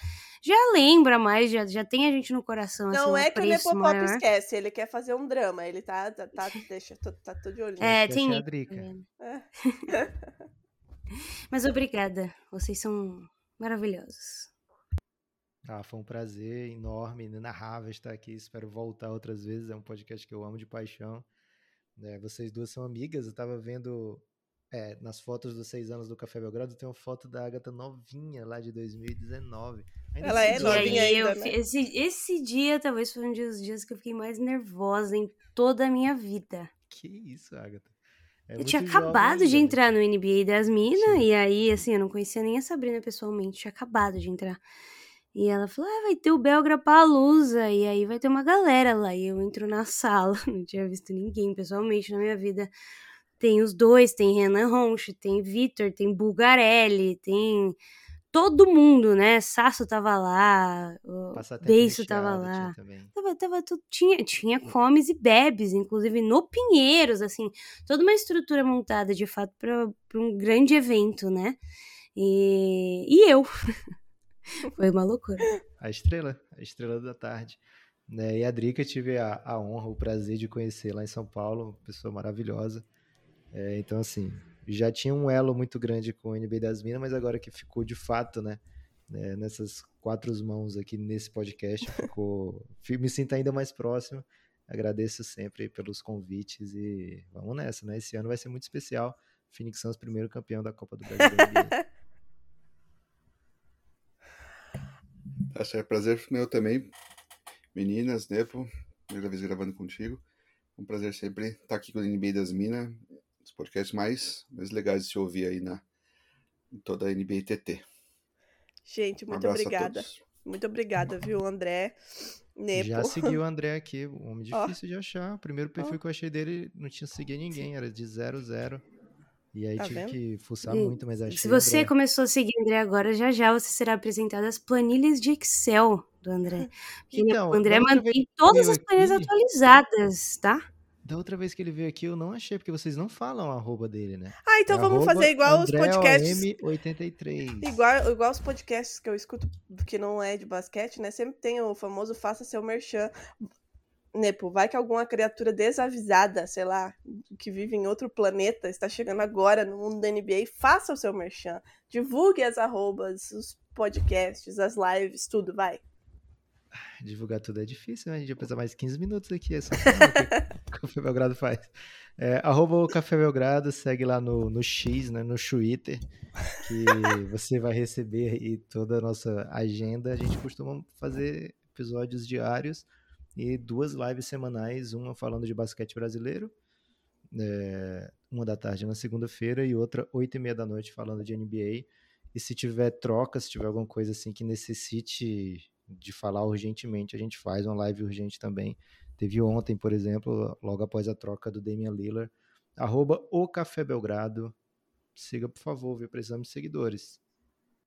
já lembra mais, já, já tem a gente no coração. Não assim, é que o Nepopop esquece, ele quer fazer um drama. Ele tá, tá, tá deixa, tá, tá todo de olho. É, tem. É. *laughs* Mas obrigada, vocês são maravilhosos. Ah, foi um prazer enorme, inenarrável estar aqui. Espero voltar outras vezes. É um podcast que eu amo de paixão. É, vocês duas são amigas. Eu estava vendo é, nas fotos dos seis anos do Café Belgrado, tem uma foto da Agatha novinha lá de 2019. Ainda Ela é novinha ainda, eu, né? esse, esse dia talvez foi um dos dias que eu fiquei mais nervosa em toda a minha vida. Que isso, Agatha. É eu tinha acabado de entrar no NBA das Minas, e aí, assim, eu não conhecia nem a Sabrina pessoalmente, tinha acabado de entrar. E ela falou: ah, vai ter o Belgra Palusa, e aí vai ter uma galera lá. E eu entro na sala, *laughs* não tinha visto ninguém pessoalmente na minha vida. Tem os dois, tem Renan Ronch, tem Vitor, tem Bulgarelli, tem todo mundo, né? Sasso tava lá, o Passatempo Beiço tava tinha lá. também. Tava, tava tudo, tinha, tinha comes e bebes, inclusive no Pinheiros, assim, toda uma estrutura montada de fato para um grande evento, né? E, e eu. *laughs* Foi uma loucura. A estrela, a estrela da tarde. Né? E a Drica tive a, a honra, o prazer de conhecer lá em São Paulo, uma pessoa maravilhosa. É, então, assim, já tinha um elo muito grande com o NB das Minas, mas agora que ficou de fato, né? né, nessas quatro mãos aqui nesse podcast, *laughs* ficou, fi- me sinto ainda mais próximo. Agradeço sempre pelos convites e vamos nessa, né? Esse ano vai ser muito especial. Phoenix Suns, primeiro campeão da Copa do Brasil NBA. Tá certo, prazer meu também. Meninas, Nepo, primeira vez gravando contigo. Um prazer sempre estar aqui com o NBA das Minas, os podcasts mais, mais legais de se ouvir aí na, em toda a NBA TT. Gente, Um muito a obrigada. Muito obrigada, viu, André? Nepo. Já segui o *laughs* André aqui, um homem difícil de achar. O primeiro perfil Ó. que eu achei dele não tinha seguido ninguém, era de 00. zero. E aí Tá tive vendo? que fuçar E muito, mas achei Se você André. começou a seguir o André agora, já já você será apresentado as planilhas de Excel do André. *laughs* Porque Então, o André mantém todas as planilhas aqui- atualizadas, tá? Da outra vez que ele veio aqui, eu não achei, porque vocês não falam a arroba dele, né? Ah, então É vamos fazer igual os André podcasts. OM83. Igual, igual os podcasts que eu escuto, que não é de basquete, né? Sempre tem o famoso faça seu merchan. Nepo, vai que alguma criatura desavisada, sei lá, que vive em outro planeta, está chegando agora no mundo da NBA, faça o seu merchan. Divulgue as arrobas, os podcasts, as lives, tudo, vai. Divulgar tudo é difícil, né? A gente vai precisar mais 15 minutos aqui, é só *laughs* *laughs* Café Belgrado faz. É, arroba o Café Belgrado, segue lá no, no X, né, no Twitter, que *laughs* você vai receber aí toda a nossa agenda. A gente costuma fazer episódios diários e duas lives semanais, uma falando de basquete brasileiro, é, uma da tarde na segunda-feira e outra oito e meia da noite falando de NBA. E se tiver troca, se tiver alguma coisa assim que necessite de falar urgentemente, a gente faz uma live urgente também. Teve ontem, por exemplo, logo após a troca do Damian Lillard. Arroba o Café Belgrado. Siga, por favor, viu? Precisamos de seguidores.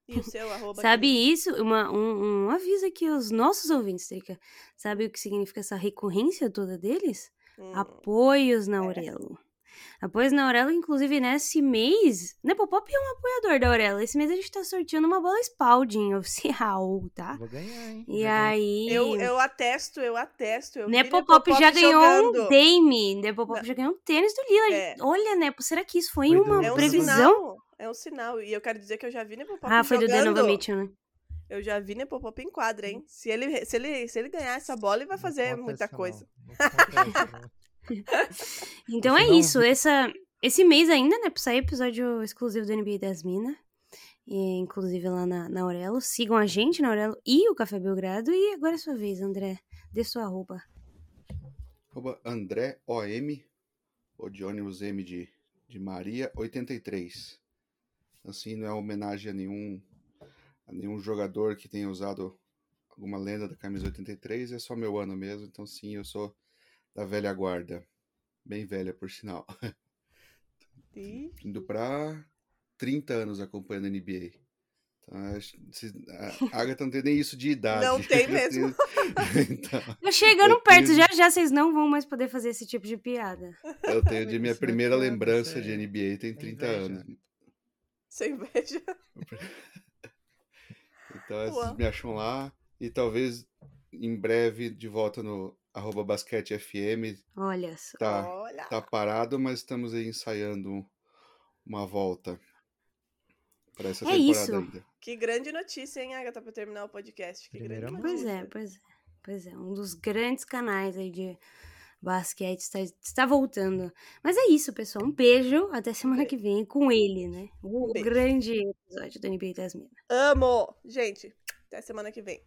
E o seu arroba. Sabe isso? Uma, um, um aviso aqui aos nossos ouvintes, Trica. Sabe o que significa essa recorrência toda deles? Hum, Apoios na Aurelo. Apoios na Aurelo, inclusive nesse mês, né, Popop é um apoiador da Aurelo. Esse mês a gente tá sorteando uma bola Spalding oficial, tá? Vou ganhar, hein? E aí. eu, eu atesto, eu atesto. Eu vi Nepopop já ganhou jogando. um Dame. Nepopop já ganhou um tênis do Lillard. É. Olha, Nepo, será que isso foi, Foi uma do- É um previsão? sinal. É um sinal. E eu quero dizer que eu já vi Nepopop Ah, foi do jogando. Donovan Mitchell, né? Eu já vi Nepopop em quadra, hein? Se ele, se, ele, se ele ganhar essa bola, ele vai fazer muita coisa. Não. Não. *laughs* *laughs* Então é isso. Essa, esse mês ainda, né? Pra sair episódio exclusivo do NBA das Minas. E, inclusive lá na, na Aurelo. Sigam a gente na Aurelo e o Café Belgrado. E agora é sua vez, André. Dê sua roupa. Arroba André OM, ou de ônibus M de, de Maria, 83. Assim, não é homenagem a nenhum, a nenhum jogador que tenha usado alguma lenda da camisa 83, é só meu ano mesmo, então sim, eu sou da velha guarda. Bem velha, por sinal. Indo pra 30 anos acompanhando a NBA. Então, a Agatha não tem nem isso de idade. Não tem *laughs* mesmo. então, Tá chegando perto, tenho- já já vocês não vão mais poder fazer esse tipo de piada. eu tenho de minha é primeira lembrança de NBA tem 30 inveja. anos. sem inveja. *laughs* Então vocês me acham lá e talvez em breve de volta no arroba basquete FM. Olha só. Tá, Olha. tá parado, mas estamos aí ensaiando uma volta para essa É temporada isso. ainda. Que grande notícia, hein, Agatha, pra terminar o podcast. Que Primeira grande mão. Pois notícia. é, pois é. Pois é, um dos grandes canais aí de basquete está, está voltando. Mas é isso, pessoal. Um beijo. Até semana que vem com ele, né? O Um beijo. grande episódio do NBA das Minas. Amo! Gente, até semana que vem.